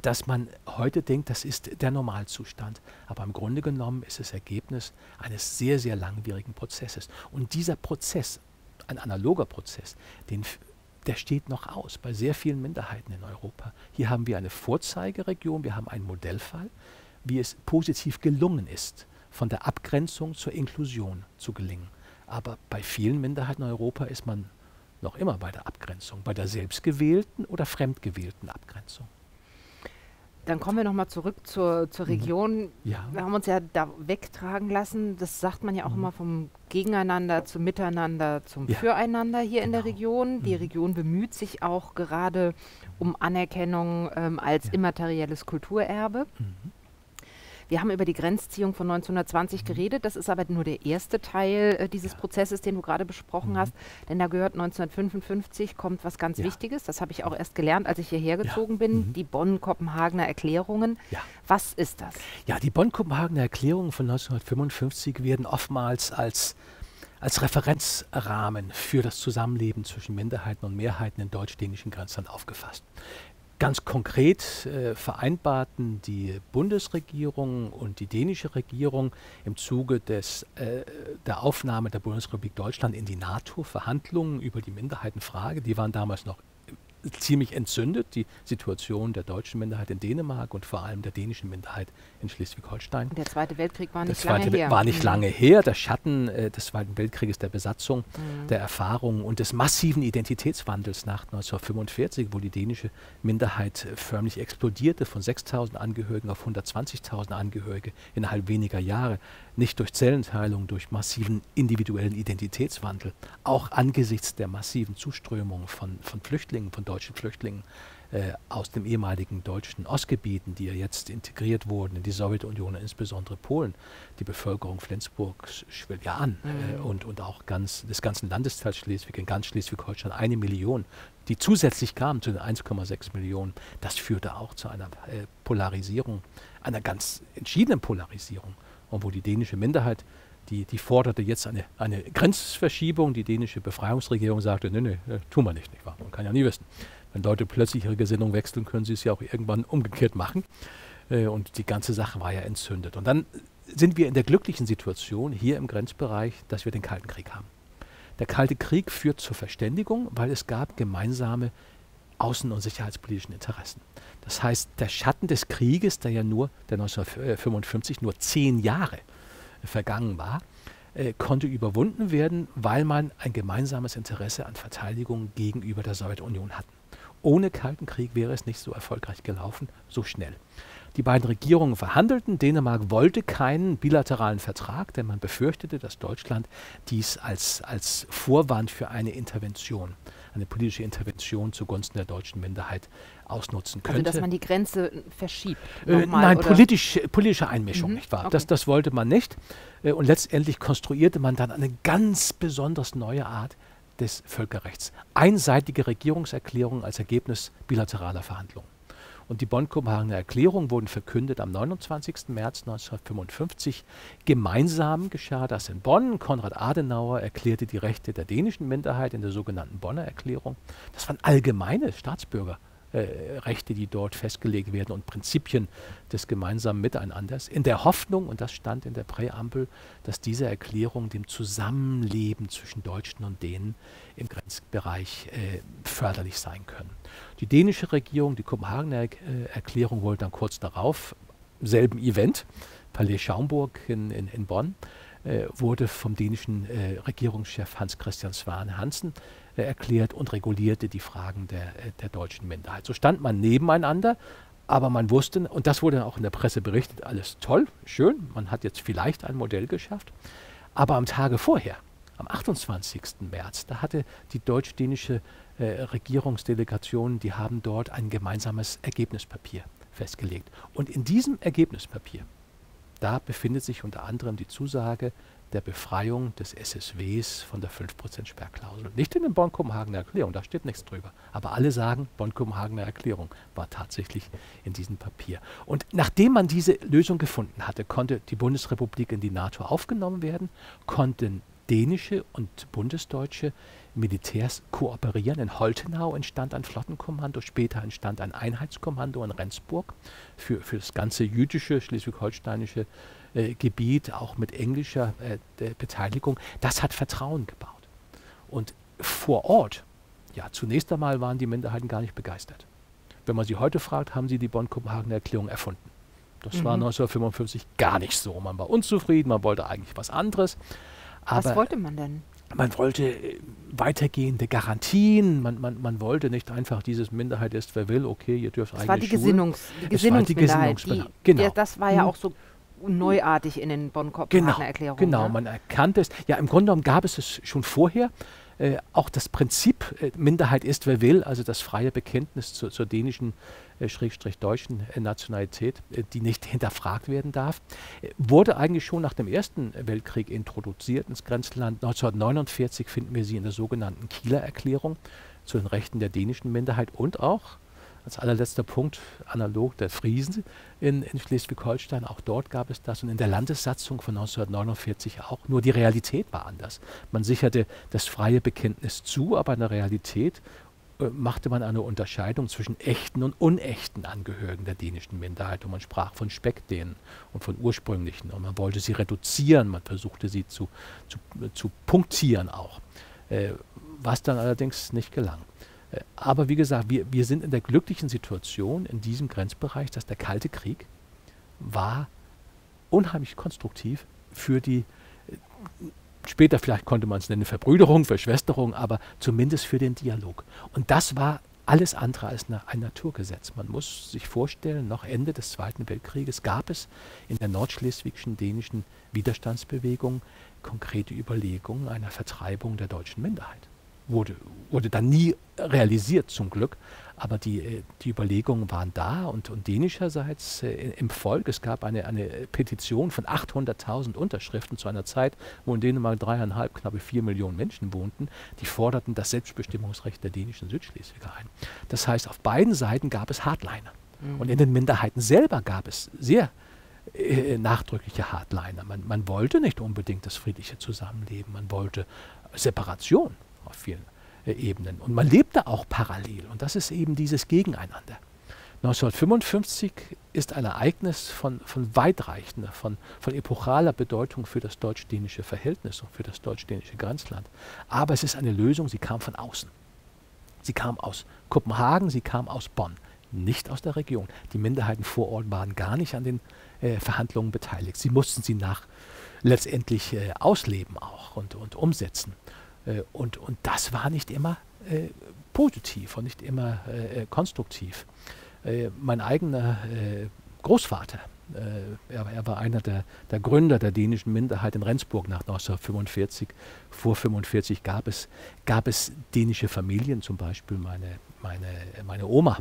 dass man heute denkt, das ist der Normalzustand. Aber im Grunde genommen ist es Ergebnis eines sehr, sehr langwierigen Prozesses. Und dieser Prozess, ein analoger Prozess, den, der steht noch aus bei sehr vielen Minderheiten in Europa. Hier haben wir eine Vorzeigeregion, wir haben einen Modellfall, wie es positiv gelungen ist, von der Abgrenzung zur Inklusion zu gelingen. Aber bei vielen Minderheiten in Europa ist man noch immer bei der Abgrenzung, bei der selbstgewählten oder fremdgewählten Abgrenzung. Dann kommen wir nochmal zurück zur, zur mhm. Region. Ja. Wir haben uns ja da wegtragen lassen. Das sagt man ja auch mhm. immer vom Gegeneinander zum Miteinander zum ja. Füreinander hier genau. in der genau. Region. Die mhm. Region bemüht sich auch gerade um Anerkennung ähm, als ja. immaterielles Kulturerbe. Mhm. Wir haben über die Grenzziehung von 1920 mhm. geredet. Das ist aber nur der erste Teil äh, dieses ja. Prozesses, den du gerade besprochen mhm. hast. Denn da gehört 1955 kommt was ganz ja. Wichtiges. Das habe ich auch erst gelernt, als ich hierher gezogen bin. Mhm. Die Bonn-Kopenhagener Erklärungen. Was ist das? Ja, die Bonn-Kopenhagener Erklärungen von 1955 werden oftmals als als Referenzrahmen für das Zusammenleben zwischen Minderheiten und Mehrheiten in deutsch-dänischen Grenzland aufgefasst. Ganz konkret äh, vereinbarten die Bundesregierung und die dänische Regierung im Zuge des, äh, der Aufnahme der Bundesrepublik Deutschland in die NATO Verhandlungen über die Minderheitenfrage. Die waren damals noch ziemlich entzündet, die Situation der deutschen Minderheit in Dänemark und vor allem der dänischen Minderheit in Schleswig-Holstein. Der Zweite Weltkrieg war nicht lange her. war nicht mhm. lange her. Der Schatten äh, des Zweiten Weltkrieges, der Besatzung, mhm. der Erfahrung und des massiven Identitätswandels nach 1945, wo die dänische Minderheit äh, förmlich explodierte von 6.000 Angehörigen auf 120.000 Angehörige innerhalb weniger Jahre, nicht durch Zellenteilung, durch massiven individuellen Identitätswandel, auch angesichts der massiven Zuströmung von, von Flüchtlingen, von deutschen Flüchtlingen äh, aus den ehemaligen deutschen Ostgebieten, die ja jetzt integriert wurden in die Sowjetunion, insbesondere Polen. Die Bevölkerung Flensburgs schwillt ja an äh, mhm. äh, und, und auch ganz, des ganzen Landesteils Schleswig, in ganz Schleswig-Holstein eine Million, die zusätzlich kamen zu den 1,6 Millionen. Das führte auch zu einer äh, Polarisierung, einer ganz entschiedenen Polarisierung. Und wo die dänische Minderheit die, die, forderte jetzt eine, eine Grenzverschiebung. Die dänische Befreiungsregierung sagte, nee, nee, tun wir nicht, nicht wahr? Man kann ja nie wissen. Wenn Leute plötzlich ihre Gesinnung wechseln, können sie es ja auch irgendwann umgekehrt machen. Äh, und die ganze Sache war ja entzündet. Und dann sind wir in der glücklichen Situation hier im Grenzbereich, dass wir den Kalten Krieg haben. Der Kalte Krieg führt zur Verständigung, weil es gab gemeinsame außen- und sicherheitspolitischen Interessen. Das heißt, der Schatten des Krieges, der ja nur, der 1955 nur zehn Jahre vergangen war, äh, konnte überwunden werden, weil man ein gemeinsames Interesse an Verteidigung gegenüber der Sowjetunion hatten. Ohne Kalten Krieg wäre es nicht so erfolgreich gelaufen, so schnell. Die beiden Regierungen verhandelten. Dänemark wollte keinen bilateralen Vertrag, denn man befürchtete, dass Deutschland dies als, als Vorwand für eine Intervention, eine politische Intervention zugunsten der deutschen Minderheit ausnutzen könnte. Also, dass man die Grenze verschiebt? Äh, nein, politisch, politische Einmischung, mhm, nicht wahr? Okay. Das, das wollte man nicht. Äh, und letztendlich konstruierte man dann eine ganz besonders neue Art des Völkerrechts. Einseitige Regierungserklärungen als Ergebnis bilateraler Verhandlungen. Und die Bonn-Kopenhagener Erklärungen wurden verkündet am 29. März 1955. Gemeinsam geschah das in Bonn. Konrad Adenauer erklärte die Rechte der dänischen Minderheit in der sogenannten Bonner Erklärung. Das waren allgemeine Staatsbürger. Äh, Rechte, die dort festgelegt werden und Prinzipien des gemeinsamen Miteinanders, in der Hoffnung, und das stand in der Präambel, dass diese Erklärung dem Zusammenleben zwischen Deutschen und Dänen im Grenzbereich äh, förderlich sein können. Die dänische Regierung, die Kopenhagener Erklärung wollte dann kurz darauf, im selben Event, Palais Schaumburg in, in, in Bonn, äh, wurde vom dänischen äh, Regierungschef Hans Christian Swan Hansen äh, erklärt und regulierte die Fragen der, äh, der deutschen Minderheit. So stand man nebeneinander, aber man wusste, und das wurde auch in der Presse berichtet, alles toll, schön, man hat jetzt vielleicht ein Modell geschafft. Aber am Tage vorher, am 28. März, da hatte die deutsch-dänische äh, Regierungsdelegationen, die haben dort ein gemeinsames Ergebnispapier festgelegt. Und in diesem Ergebnispapier, da befindet sich unter anderem die Zusage der Befreiung des SSWs von der 5% Sperrklausel. Nicht in der Bonn-Kopenhagener Erklärung, da steht nichts drüber. Aber alle sagen, Bonn-Kopenhagener Erklärung war tatsächlich in diesem Papier. Und nachdem man diese Lösung gefunden hatte, konnte die Bundesrepublik in die NATO aufgenommen werden, konnten dänische und bundesdeutsche Militärs kooperieren. In Holtenau entstand ein Flottenkommando, später entstand ein Einheitskommando in Rendsburg für, für das ganze jüdische, schleswig-holsteinische äh, Gebiet, auch mit englischer äh, Beteiligung. Das hat Vertrauen gebaut. Und vor Ort, ja, zunächst einmal waren die Minderheiten gar nicht begeistert. Wenn man sie heute fragt, haben sie die Bonn-Kopenhagener Erklärung erfunden. Das mhm. war 1955 gar nicht so. Man war unzufrieden, man wollte eigentlich was anderes. was wollte man denn? man wollte äh, weitergehende Garantien, man, man, man wollte nicht einfach dieses Minderheit ist, wer will, okay, ihr dürft das eigentlich war die, Gesinnungs, die Gesinnungsminderheit. Die, genau. Der, das war ja hm. auch so neuartig in den Bonn-Kopenhagen-Erklärungen. Genau, genau ne? man erkannte es. Ja, im Grunde genommen gab es es schon vorher. Äh, auch das Prinzip äh, Minderheit ist, wer will, also das freie Bekenntnis zu, zur dänischen, äh, schrägstrich deutschen äh, Nationalität, äh, die nicht (laughs) hinterfragt werden darf, äh, wurde eigentlich schon nach dem Ersten Weltkrieg introduziert ins Grenzland. 1949 finden wir sie in der sogenannten Kieler Erklärung zu den Rechten der dänischen Minderheit und auch als allerletzter Punkt analog der Friesen in, in Schleswig-Holstein. Auch dort gab es das und in der Landessatzung von 1949 auch. Nur die Realität war anders. Man sicherte das freie Bekenntnis zu, aber in der Realität äh, machte man eine Unterscheidung zwischen echten und unechten Angehörigen der dänischen Minderheit. Und man sprach von Speckdänen und von ursprünglichen. Und man wollte sie reduzieren, man versuchte sie zu, zu, zu punktieren auch. Äh, was dann allerdings nicht gelang. Äh, aber wie gesagt, wir, wir sind in der glücklichen Situation in diesem Grenzbereich, dass der Kalte Krieg war unheimlich konstruktiv für die, äh, später vielleicht konnte man es nennen, Verbrüderung, Verschwesterung, aber zumindest für den Dialog. Und das war alles andere als ein Naturgesetz. Man muss sich vorstellen, noch Ende des Zweiten Weltkrieges gab es in der nordschleswigschen dänischen Widerstandsbewegung konkrete Überlegungen einer Vertreibung der deutschen Minderheit wurde, wurde dann nie realisiert zum Glück. Aber die, äh, die Überlegungen waren da und, und dänischerseits äh, im Volk. Es gab eine, eine Petition von 800.000 Unterschriften zu einer Zeit, wo in Dänemark dreieinhalb, knappe vier Millionen Menschen wohnten. Die forderten das Selbstbestimmungsrecht der dänischen Südschleswiger ein. Das heißt, auf beiden Seiten gab es Hardliner. Mhm. Und in den Minderheiten selber gab es sehr äh, nachdrückliche Hardliner. Man, man wollte nicht unbedingt das friedliche Zusammenleben, man wollte Separation auf vielen äh, Ebenen. Und man lebte auch parallel. Und das ist eben dieses Gegeneinander. 1955 ist ein Ereignis von, von weitreichender, von, von epochaler Bedeutung für das deutsch-dänische Verhältnis und für das deutsch-dänische Grenzland. Aber es ist eine Lösung, sie kam von außen. Sie kam aus Kopenhagen, sie kam aus Bonn, nicht aus der Region. Die Minderheiten vor Ort waren gar nicht an den äh, Verhandlungen beteiligt. Sie mussten sie nach letztendlich äh, ausleben auch und, und umsetzen. Äh, und, und das war nicht immer äh, positiv und nicht immer äh, konstruktiv. mein eigener Großvater, er, er, war einer der, der, Gründer der dänischen Minderheit in Rendsburg nach 1945. Vor 1945 gab es, gab es dänische Familien, zum Beispiel meine, meine, meine Oma.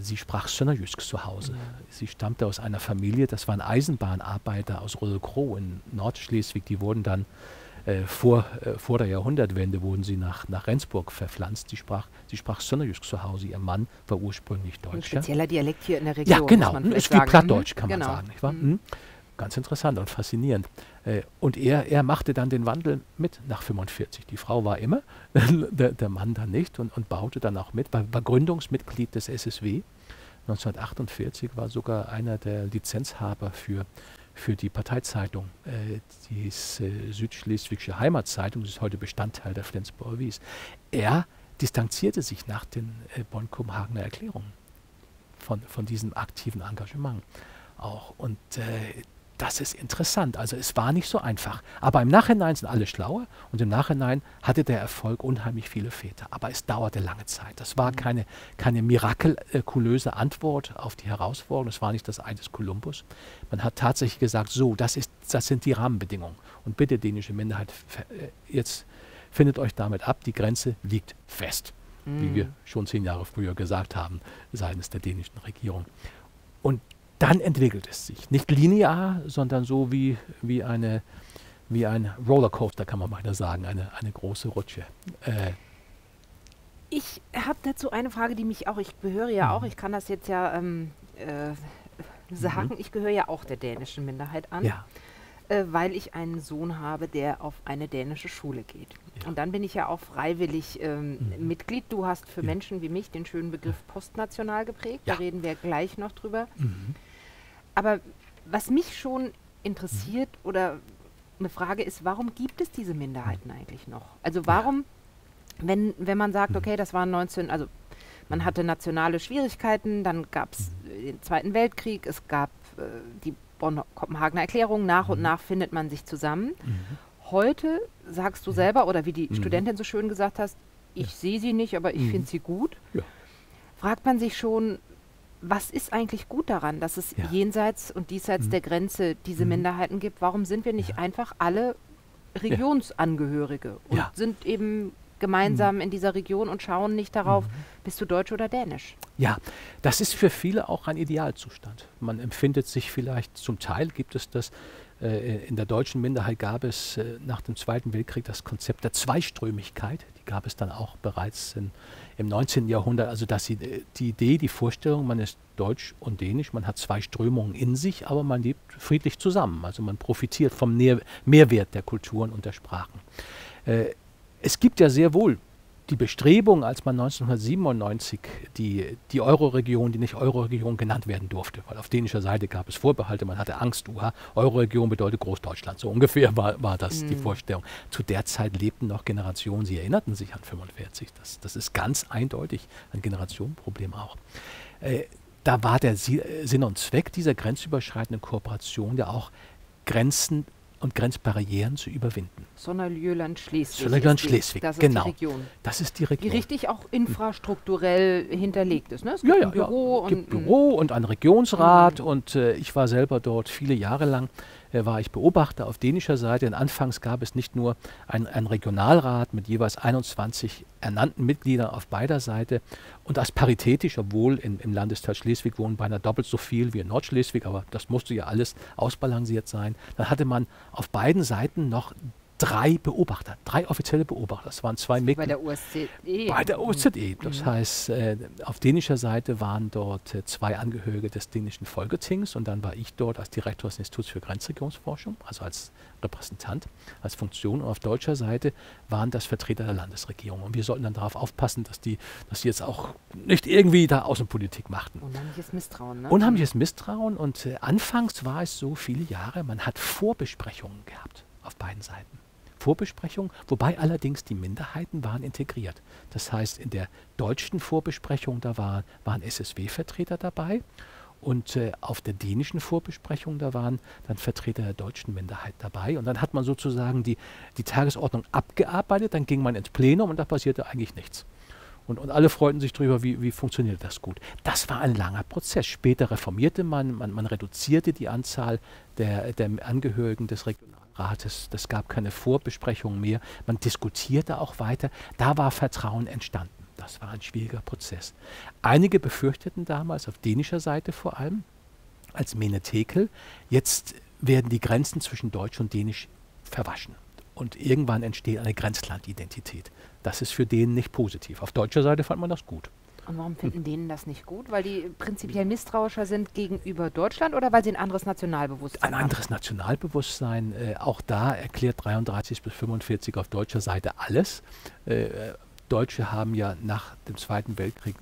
Sie sprach Sönderjysk zu Hause. Mhm. Sie stammte aus einer Familie, das waren Eisenbahnarbeiter aus Rödelkroh in Nordschleswig. Die wurden dann äh, vor, äh, vor der Jahrhundertwende wurden sie nach, nach Rendsburg verpflanzt. Sie sprach, sie sprach Sonnenjysk zu Hause. Ihr Mann war ursprünglich Deutscher. Ein spezieller Dialekt hier in der Region. Ja, genau. es ist wie Plattdeutsch, kann genau. man sagen. Nicht wahr? Mhm. mhm. Ganz interessant und faszinierend. Äh, und er, er machte dann den Wandel mit nach 45. Die Frau war immer, (laughs) der, der Mann dann nicht und, und baute dann auch mit, war, war Gründungsmitglied des SSW. 1948 war sogar einer der Lizenzhaber für für die Parteizeitung, äh, die äh, Südschleswigsche Heimatzeitung, das ist heute Bestandteil der Flensburger Wies. Er distanzierte sich nach den äh, Bonn-Kopenhagener Erklärungen von, von diesem aktiven Engagement auch. Und äh, das ist interessant. Also es war nicht so einfach. Aber im Nachhinein sind alle schlauer und im Nachhinein hatte der Erfolg unheimlich viele Väter. Aber es dauerte lange Zeit. Das war mhm. keine, keine mirakulöse Antwort auf die Herausforderung. Es war nicht das Ei des Kolumbus. Man hat tatsächlich gesagt, so, das, ist, das sind die Rahmenbedingungen. Und bitte, dänische Minderheit, äh, jetzt findet euch damit ab, die Grenze liegt fest. mm. wie wir schon zehn Jahre früher gesagt haben, seitens der dänischen Regierung. Dann entwickelt es sich. Nicht linear, sondern so wie, wie, eine, wie ein Rollercoaster, kann man beinahe sagen, eine, eine große Rutsche. Äh, ich habe dazu eine Frage, die mich auch, ich gehöre ja auch, mhm. ich kann das jetzt ja ähm, äh, sagen, mhm. ich gehöre ja auch der dänischen Minderheit an. Ja. Äh, weil ich einen Sohn habe, der auf eine dänische Schule geht. Ja. Und dann bin ich ja auch freiwillig ähm, mhm. Mitglied. Du hast für ja. Menschen wie mich den schönen Begriff postnational geprägt. Da reden wir gleich noch drüber. Mhm. Aber was mich schon interessiert mhm. oder eine Frage ist, warum gibt es diese Minderheiten eigentlich noch? Also warum, wenn, wenn man sagt, mhm. okay, das waren 19, also man hatte nationale Schwierigkeiten, dann gab es mhm. den Zweiten Weltkrieg, es gab äh, die Bonn-Kopenhagener Erklärung, nach und nach findet man sich zusammen. Heute sagst du selber, oder wie die Studentin so schön gesagt hast, ich sehe sie nicht, aber ich finde sie gut. Ja. Fragt man sich schon, was ist eigentlich gut daran, dass es ja. jenseits und diesseits mhm. der Grenze diese mhm. Minderheiten gibt? Warum sind wir nicht ja. einfach alle Regionsangehörige und ja. sind eben gemeinsam mhm. in dieser Region und schauen nicht darauf, mhm. bist du Deutsch oder Dänisch? Ja, das ist für viele auch ein Idealzustand. Man empfindet sich vielleicht, zum Teil gibt es das, äh, in der deutschen Minderheit gab es äh, nach dem Zweiten Weltkrieg das Konzept der Zweiströmigkeit. Die gab es dann auch bereits in, im 19. Jahrhundert. Also dass die, die Idee, die Vorstellung, man ist deutsch und dänisch, man hat zwei Strömungen in sich, aber man lebt friedlich zusammen. Also man profitiert vom Nähr Mehrwert der Kulturen und der Sprachen. Äh, es gibt ja sehr wohl die Bestrebung, als man 1997 die, die Euro-Region, die nicht Euro-Region genannt werden durfte, weil auf dänischer Seite gab es Vorbehalte, man hatte Angst, uha, Euro-Region bedeutet Großdeutschland. So ungefähr war, war das mhm. die Vorstellung. Zu der Zeit lebten noch Generationen, sie erinnerten sich an 45. Das, das ist ganz eindeutig ein Generationenproblem auch. Äh, da war der Sinn und Zweck dieser grenzüberschreitenden Kooperation ja auch Grenzen und Grenzbarrieren zu überwinden. Sonderjöland Schleswig. Sonderjöland Schleswig, das genau. Ist die Region. Das ist die Region. Die richtig auch infrastrukturell hinterlegt ist. Ne? Es gibt ja, ja, ein Büro, ja. gibt und, Büro und einen Regionsrat mhm. und äh, ich war selber dort viele Jahre lang war ich Beobachter auf dänischer Seite. Und anfangs gab es nicht nur einen Regionalrat mit jeweils 21 ernannten Mitgliedern auf beider Seite und das paritätisch, obwohl in, im Landesteil Schleswig wohnen beinahe doppelt so viel wie in Nordschleswig, aber das musste ja alles ausbalanciert sein. Dann hatte man auf beiden Seiten noch drei Beobachter, drei offizielle Beobachter. Das waren zwei Mitglieder. Bei der OSZE. Bei der OSZE. Das mhm. heißt, äh, auf dänischer Seite waren dort äh, zwei Angehörige des dänischen Folgetings und dann war ich dort als Direktor des Instituts für Grenzregierungsforschung, also als Repräsentant, als Funktion. Und auf deutscher Seite waren das Vertreter der Landesregierung. Und wir sollten dann darauf aufpassen, dass die, dass die jetzt auch nicht irgendwie da Außenpolitik machten. Unheimliches Misstrauen, ne? Unheimliches Misstrauen. Und äh, anfangs war es so viele Jahre, man hat Vorbesprechungen gehabt auf beiden Seiten. Vorbesprechung, wobei allerdings die Minderheiten waren integriert. Das heißt, in der deutschen Vorbesprechung, da war, waren SSW-Vertreter dabei und äh, auf der dänischen Vorbesprechung, da waren dann Vertreter der deutschen Minderheit dabei. Und dann hat man sozusagen die, die Tagesordnung abgearbeitet, dann ging man ins Plenum und da passierte eigentlich nichts. Und, und alle freuten sich darüber, wie, wie funktioniert das gut. Das war ein langer Prozess. Später reformierte man, man, man reduzierte die Anzahl der, der Angehörigen des Regionals. Rates. Es gab keine Vorbesprechungen mehr. Man diskutierte auch weiter. Da war Vertrauen entstanden. Das war ein schwieriger Prozess. Einige befürchteten damals, auf dänischer Seite vor allem, als Menetekel, jetzt werden die Grenzen zwischen Deutsch und Dänisch verwaschen. Und irgendwann entsteht eine Grenzlandidentität. Das ist für Dänen nicht positiv. Auf deutscher Seite fand man das gut. Und warum finden denen das nicht gut? Weil die prinzipiell misstrauischer sind gegenüber Deutschland oder weil sie ein anderes Nationalbewusstsein haben? Ein anderes Nationalbewusstsein. Äh, auch da erklärt 33 bis 45 auf deutscher Seite alles. Äh, Deutsche haben ja nach dem Zweiten Weltkrieg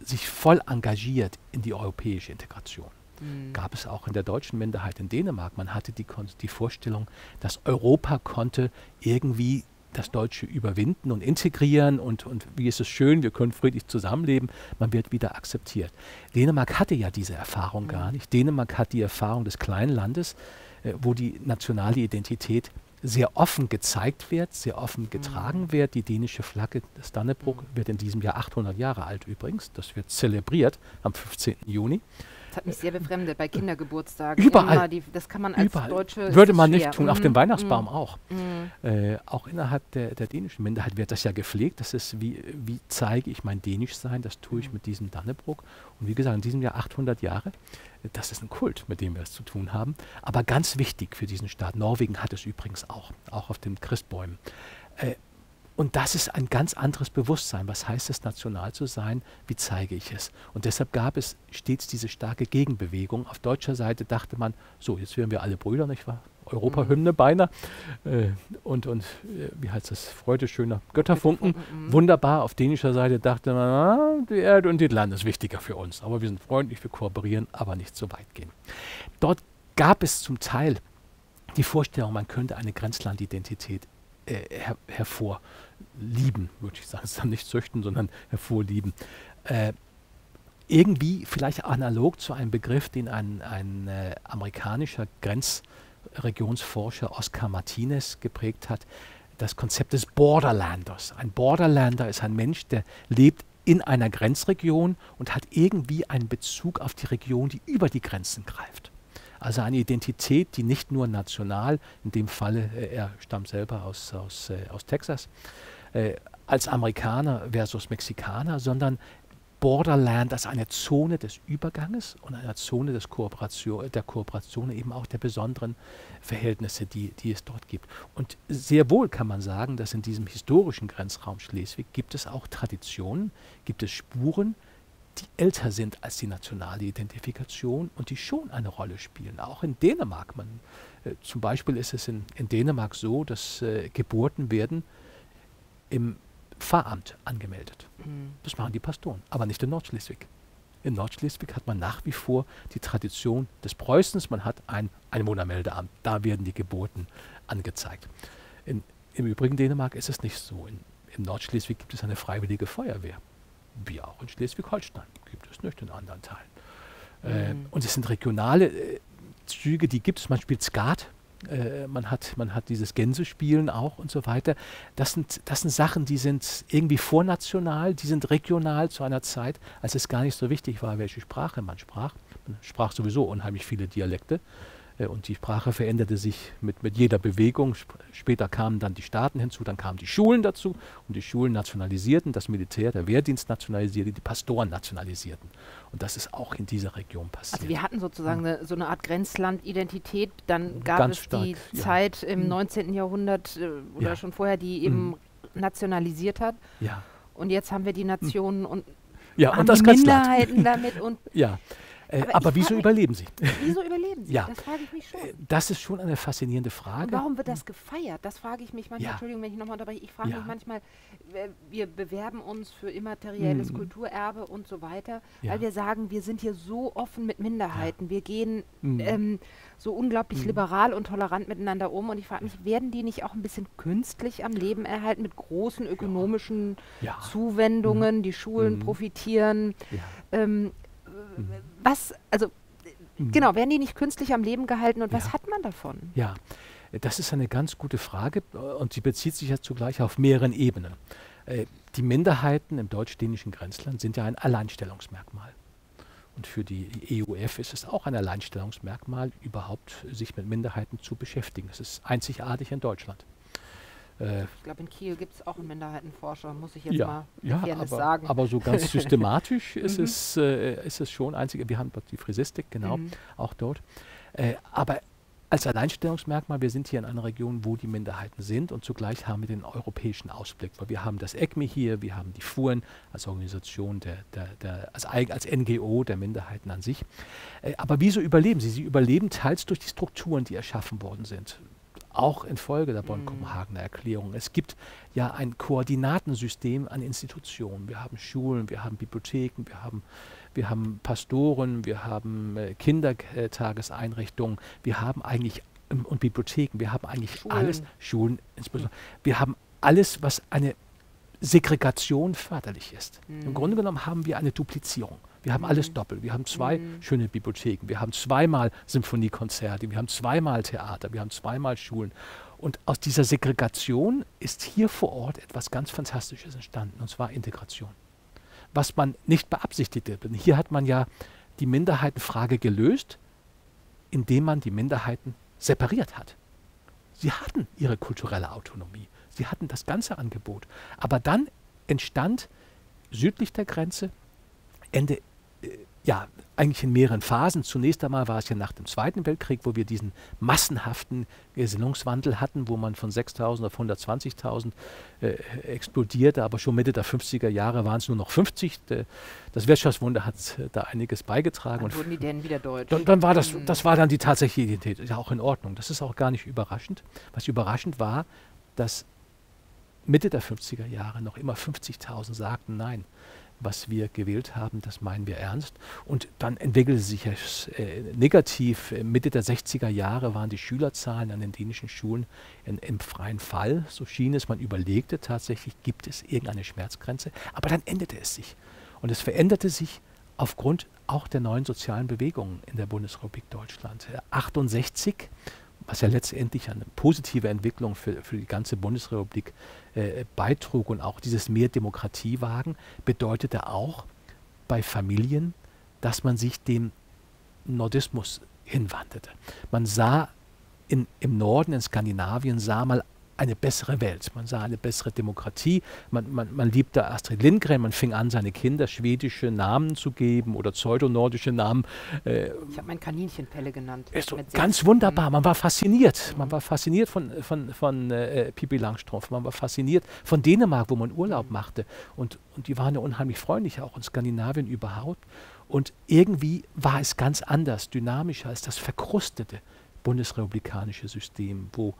sich voll engagiert in die europäische Integration. Mhm. Gab es auch in der deutschen Minderheit in Dänemark. Man hatte die, die Vorstellung, dass Europa konnte irgendwie das Deutsche überwinden und integrieren und, und wie ist es schön, wir können friedlich zusammenleben, man wird wieder akzeptiert. Dänemark hatte ja diese Erfahrung mhm. gar nicht. Dänemark hat die Erfahrung des kleinen Landes, äh, wo die nationale Identität sehr offen gezeigt wird, sehr offen getragen mhm. wird. Die dänische Flagge des Dannebrog mhm. wird in diesem Jahr 800 Jahre alt übrigens. Das wird zelebriert am 15. Juni. Das hat mich sehr befremdet bei Kindergeburtstagen. Überall. Die, das kann man als Überall. Deutsche. Würde man schwer. nicht tun, auf dem Mhm, Weihnachtsbaum mhm, auch. mhm. Äh, auch innerhalb der, der dänischen Minderheit wird das ja gepflegt. Das ist, wie, wie zeige ich mein Dänischsein? Das tue ich Mhm. mit diesem Dannebrog. Und wie gesagt, in diesem Jahr 800 Jahre. Äh, Das ist ein Kult, mit dem wir es zu tun haben. Aber ganz wichtig für diesen Staat. Norwegen hat es übrigens auch, auch auf den Christbäumen. Äh, und das ist ein ganz anderes Bewusstsein. Was heißt es, national zu sein? Wie zeige ich es? Und deshalb gab es stets diese starke Gegenbewegung. Auf deutscher Seite dachte man, so, jetzt wären wir alle Brüder, nicht wahr? Europahymne beinahe. Äh, und, und äh, wie heißt das? Freude schöner Götterfunken. Mhm. Wunderbar. Auf dänischer Seite dachte man, ah, die Erde und das Land ist wichtiger für uns. Aber wir sind freundlich, wir kooperieren, aber nicht so weit gehen. Dort gab es zum Teil die Vorstellung, man könnte eine Grenzlandidentität äh, her hervorlieben, würde ich sagen. Es ist dann nicht züchten, sondern hervorlieben. Äh, irgendwie vielleicht analog zu einem Begriff, den ein, ein äh, amerikanischer Grenzregionsforscher Oscar Martinez geprägt hat, das Konzept des Borderlanders. Ein Borderlander ist ein Mensch, der lebt in einer Grenzregion und hat irgendwie einen Bezug auf die Region, die über die Grenzen greift. Also eine Identität, die nicht nur national, in dem Falle, äh, er stammt selber aus, aus, äh, aus Texas, äh, als Amerikaner versus Mexikaner, sondern Borderland als eine Zone des Überganges und eine Zone des Kooperation, der Kooperation, eben auch der besonderen Verhältnisse, die, die es dort gibt. Und sehr wohl kann man sagen, dass in diesem historischen Grenzraum Schleswig gibt es auch Traditionen, gibt es Spuren, die älter sind als die nationale Identifikation und die schon eine Rolle spielen. Auch in Dänemark. Man, äh, zum Beispiel ist es in, in Dänemark so, dass äh, Geburten werden im Pfarramt angemeldet. Mhm. Das machen die Pastoren, aber nicht in Nordschleswig. In Nordschleswig hat man nach wie vor die Tradition des Preußens. Man hat ein Einwohnermeldeamt. Da werden die Geburten angezeigt. In, Im übrigen Dänemark ist es nicht so. In, in Nordschleswig gibt es eine freiwillige Feuerwehr. Wie auch in Schleswig-Holstein. Gibt es nicht in anderen Teilen. Äh, Mhm. und es sind regionale äh, Züge, die gibt es. Man spielt Skat. Äh, man, hat, man hat dieses Gänsespielen auch und so weiter. Das sind, das sind Sachen, die sind irgendwie vornational, die sind regional zu einer Zeit, als es gar nicht so wichtig war, welche Sprache man sprach. Man sprach sowieso unheimlich viele Dialekte. Äh, Und die Sprache veränderte sich mit, mit jeder Bewegung. Sp später kamen dann die Staaten hinzu, dann kamen die Schulen dazu und die Schulen nationalisierten, das Militär, der Wehrdienst nationalisierte, die Pastoren nationalisierten. Und das ist auch in dieser Region passiert. Also wir hatten sozusagen eine, so eine Art Grenzlandidentität. Dann gab Ganz es stark, die ja. Zeit im Mhm. 19. Jahrhundert äh, oder Ja. schon vorher, die eben Mhm. nationalisiert hat. ja. Und jetzt haben wir die Nationen und ja, und das. Minderheiten damit. (laughs) Und Ja. Äh, Aber aber wieso überleben sie? wieso überleben sie? Ja. Das frage ich mich schon. Äh, Das ist schon eine faszinierende Und Frage. warum wird das gefeiert? Das frage ich mich manchmal. Ja. Entschuldigung, wenn ich nochmal unterbreche. Ich frage Ja. mich manchmal, äh, wir bewerben uns für immaterielles Mhm. Kulturerbe und so weiter, Ja. weil wir sagen, wir sind hier so offen mit Minderheiten. Wir gehen Mhm. ähm, so unglaublich Mhm. liberal und tolerant miteinander um. Und ich frage mich, werden die nicht auch ein bisschen künstlich am Leben erhalten mit großen ökonomischen. Zuwendungen? Die Schulen Mhm. profitieren. Ja. Ähm, Mhm. was, also Mhm. genau, werden die nicht künstlich am Leben gehalten und was Ja. hat man davon? Ja, äh, das ist eine ganz gute Frage äh, und sie bezieht sich ja zugleich auf mehreren Ebenen. Äh, Die Minderheiten im deutsch-dänischen Grenzland sind ja ein Alleinstellungsmerkmal. Und für die EUF ist es auch ein Alleinstellungsmerkmal, überhaupt sich mit Minderheiten zu beschäftigen. Es ist einzigartig in Deutschland. Ich glaube, in Kiel gibt es auch einen Minderheitenforscher, muss ich jetzt ja, mal ja Fairness aber, sagen. aber so ganz (laughs) systematisch ist, Mhm. es, äh, ist es schon einzig. Wir haben die Frisistik, genau, Mhm. auch dort. Äh, aber als Alleinstellungsmerkmal, wir sind hier in einer Region, wo die Minderheiten sind und zugleich haben wir den europäischen Ausblick. Weil wir haben das ECMI hier, wir haben die FURN als Organisation, der, der, der, als, als NGO der Minderheiten an sich. Äh, aber wieso überleben sie? Sie überleben teils durch die Strukturen, die erschaffen worden sind. Auch infolge der Bonn-Kopenhagener Erklärung. Es gibt ja ein Koordinatensystem an Institutionen. Wir haben Schulen, wir haben Bibliotheken, wir haben, wir haben Pastoren, wir haben äh, Kindertageseinrichtungen, wir haben eigentlich ähm, und Bibliotheken, wir haben eigentlich Schulen. alles, Schulen insbesondere, wir haben alles, was eine Segregation förderlich ist. Im Mhm. Grunde genommen haben wir eine Duplizierung. Wir haben alles doppelt. Wir haben zwei Mhm. schöne Bibliotheken. Wir haben zweimal Symphoniekonzerte. Wir haben zweimal Theater. Wir haben zweimal Schulen. Und aus dieser Segregation ist hier vor Ort etwas ganz Fantastisches entstanden, und zwar Integration. Was man nicht beabsichtigte. Denn hier hat man ja die Minderheitenfrage gelöst, indem man die Minderheiten separiert hat. Sie hatten ihre kulturelle Autonomie, sie hatten das ganze Angebot. Aber dann entstand südlich der Grenze, Ende ja, eigentlich in mehreren Phasen. Zunächst einmal war es ja nach dem Zweiten Weltkrieg, wo wir diesen massenhaften Gesinnungswandel hatten, wo man von 6.000 auf 120.000 äh, explodierte, aber schon Mitte der 50er Jahre waren es nur noch 50. Das Wirtschaftswunder hat äh, da einiges beigetragen. Dann wurden die denn wieder deutsch. Dann, dann war das, mhm. das war dann die tatsächliche Identität. Ja auch in Ordnung. Das ist auch gar nicht überraschend. Was überraschend war, dass Mitte der 50er Jahre noch immer 50.000 sagten, nein, was wir gewählt haben, das meinen wir ernst. Und dann entwickelte sich es äh, negativ. Mitte der 60er Jahre waren die Schülerzahlen an den dänischen Schulen in, im freien Fall. So schien es. Man überlegte tatsächlich, gibt es irgendeine Schmerzgrenze. Aber dann änderte es sich. Und es veränderte sich aufgrund auch der neuen sozialen Bewegungen in der Bundesrepublik Deutschland. 68 was ja letztendlich eine positive Entwicklung für, für die ganze Bundesrepublik äh, beitrug und auch dieses mehr Demokratiewagen bedeutete auch bei Familien, dass man sich dem Nordismus hinwandte. Man sah in, im Norden, in Skandinavien, sah mal eine bessere Welt. Man sah eine bessere Demokratie. Man, man, man liebte Astrid Lindgren. Man fing an, seine Kinder schwedische Namen zu geben oder pseudonordische Namen. Äh, ich habe mein Kaninchenpelle genannt. Ist so ganz wunderbar. Man war fasziniert. Man war fasziniert von, von, von äh, Pippi Langstrumpf. Man war fasziniert von Dänemark, wo man Urlaub machte. Und, und die waren ja unheimlich freundlich, auch in Skandinavien überhaupt. Und irgendwie war es ganz anders, dynamischer als das verkrustete bundesrepublikanische System, wo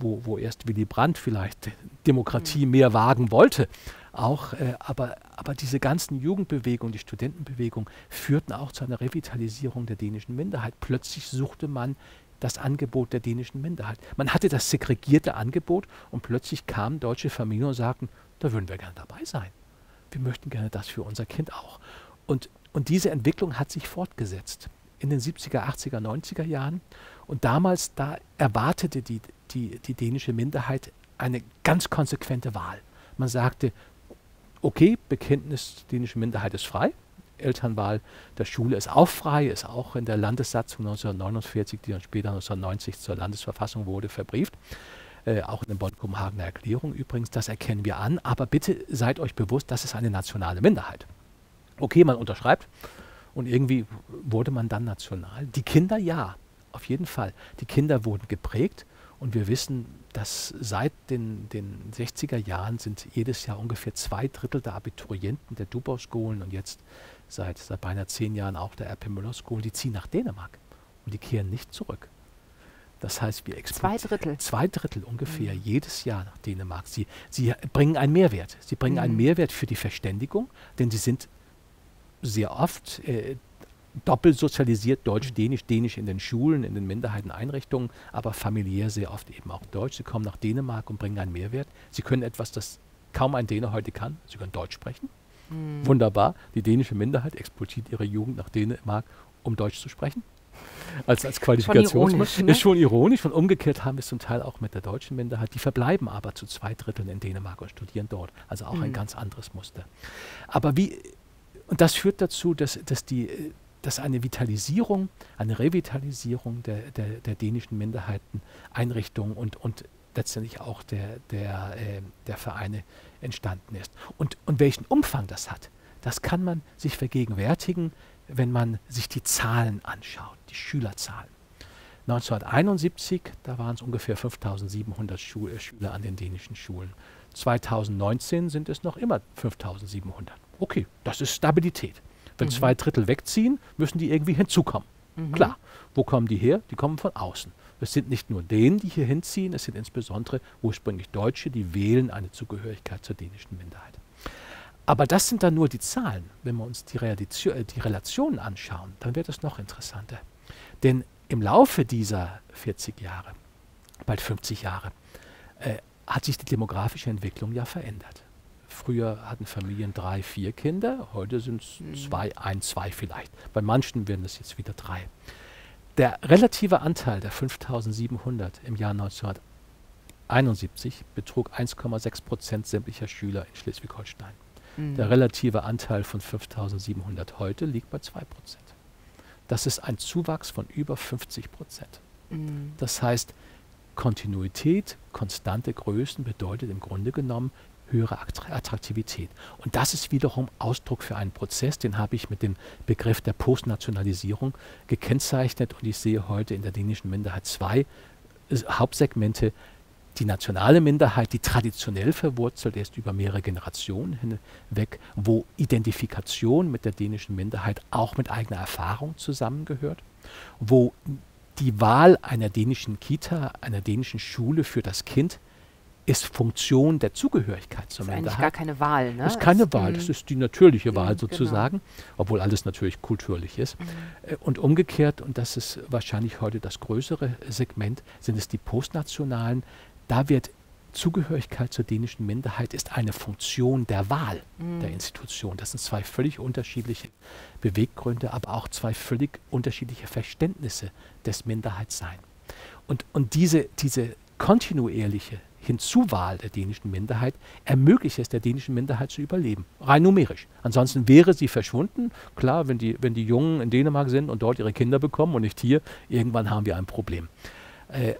wo, wo erst Willy Brandt vielleicht Demokratie mehr wagen wollte. Auch, äh, aber, aber diese ganzen Jugendbewegungen, die Studentenbewegung führten auch zu einer Revitalisierung der dänischen Minderheit. Plötzlich suchte man das Angebot der dänischen Minderheit. Man hatte das segregierte Angebot und plötzlich kamen deutsche Familien und sagten, da würden wir gerne dabei sein. Wir möchten gerne das für unser Kind auch. Und, und diese Entwicklung hat sich fortgesetzt in den 70er, 80er, 90er Jahren. Und damals, da erwartete die die, die dänische Minderheit eine ganz konsequente Wahl. Man sagte, okay, Bekenntnis dänische Minderheit ist frei, Elternwahl der Schule ist auch frei, ist auch in der Landessatzung 1949, die dann später 1990 zur Landesverfassung wurde, verbrieft. Äh, auch in der Bonn-Kopenhagener Erklärung übrigens, das erkennen wir an. Aber bitte seid euch bewusst, das ist eine nationale Minderheit. Okay, man unterschreibt und irgendwie wurde man dann national. Die Kinder ja, auf jeden Fall. Die Kinder wurden geprägt und wir wissen, dass seit den, den 60er Jahren sind jedes Jahr ungefähr zwei Drittel der Abiturienten der Dubau-Schulen und jetzt seit, seit beinahe zehn Jahren auch der RP Müller-Schulen, die ziehen nach Dänemark und die kehren nicht zurück. Das heißt, wir exportieren zwei Drittel, zwei Drittel ungefähr mhm. jedes Jahr nach Dänemark. Sie, sie bringen einen Mehrwert. Sie bringen mhm. einen Mehrwert für die Verständigung, denn sie sind sehr oft äh, doppelt sozialisiert, Deutsch, Dänisch, Dänisch in den Schulen, in den Minderheiteneinrichtungen, aber familiär sehr oft eben auch Deutsch. Sie kommen nach Dänemark und bringen einen Mehrwert. Sie können etwas, das kaum ein Däne heute kann. Sie können Deutsch sprechen. Mhm. Wunderbar. Die dänische Minderheit exportiert ihre Jugend nach Dänemark, um Deutsch zu sprechen. Als, als Qualifikation. Ne? Ist schon ironisch. Und umgekehrt haben wir es zum Teil auch mit der deutschen Minderheit. Die verbleiben aber zu zwei Dritteln in Dänemark und studieren dort. Also auch mhm. ein ganz anderes Muster. Aber wie, und das führt dazu, dass, dass die dass eine Vitalisierung, eine Revitalisierung der, der, der dänischen Minderheiteneinrichtungen und, und letztendlich auch der, der, äh, der Vereine entstanden ist. Und, und welchen Umfang das hat, das kann man sich vergegenwärtigen, wenn man sich die Zahlen anschaut, die Schülerzahlen. 1971, da waren es ungefähr 5700 Schu äh, Schüler an den dänischen Schulen. 2019 sind es noch immer 5700. Okay, das ist Stabilität. Wenn mhm. zwei Drittel wegziehen, müssen die irgendwie hinzukommen. Mhm. Klar. Wo kommen die her? Die kommen von außen. Es sind nicht nur denen, die hier hinziehen, es sind insbesondere ursprünglich Deutsche, die wählen eine Zugehörigkeit zur dänischen Minderheit. Aber das sind dann nur die Zahlen. Wenn wir uns die, äh, die Relationen anschauen, dann wird es noch interessanter. Denn im Laufe dieser 40 Jahre, bald 50 Jahre, äh, hat sich die demografische Entwicklung ja verändert. Früher hatten Familien drei, vier Kinder, heute sind es mhm. zwei, ein, zwei vielleicht. Bei manchen werden es jetzt wieder drei. Der relative Anteil der 5700 im Jahr 1971 betrug 1,6 Prozent sämtlicher Schüler in Schleswig-Holstein. Mhm. Der relative Anteil von 5700 heute liegt bei 2 Prozent. das ist ein Zuwachs von über 50 Prozent. Mhm. Das heißt, Kontinuität, konstante Größen bedeutet im Grunde genommen höhere Attraktivität. Und das ist wiederum Ausdruck für einen Prozess, den habe ich mit dem Begriff der Postnationalisierung gekennzeichnet. Und ich sehe heute in der dänischen Minderheit zwei äh, Hauptsegmente. Die nationale Minderheit, die traditionell verwurzelt ist über mehrere Generationen hinweg, wo Identifikation mit der dänischen Minderheit auch mit eigener Erfahrung zusammengehört, wo die Wahl einer dänischen Kita, einer dänischen Schule für das Kind ist Funktion der Zugehörigkeit zur das ist Minderheit. eigentlich gar keine Wahl, ne? Das ist keine es, Wahl, das ist die natürliche Wahl genau. sozusagen, obwohl alles natürlich kulturlich ist. mm, Äh, Und umgekehrt, und das ist wahrscheinlich heute das größere Segment, sind es die Postnationalen. Da wird Zugehörigkeit zur dänischen Minderheit ist eine Funktion der Wahl mm. der Institution. Das sind zwei völlig unterschiedliche Beweggründe, aber auch zwei völlig unterschiedliche Verständnisse des Minderheitsseins. Und, und diese, diese kontinuierliche Hinzuwahl der dänischen Minderheit ermöglicht es der dänischen Minderheit zu überleben, rein numerisch. Ansonsten wäre sie verschwunden. Klar, wenn die, wenn die Jungen in Dänemark sind und dort ihre Kinder bekommen und nicht hier, irgendwann haben wir ein Problem. Äh,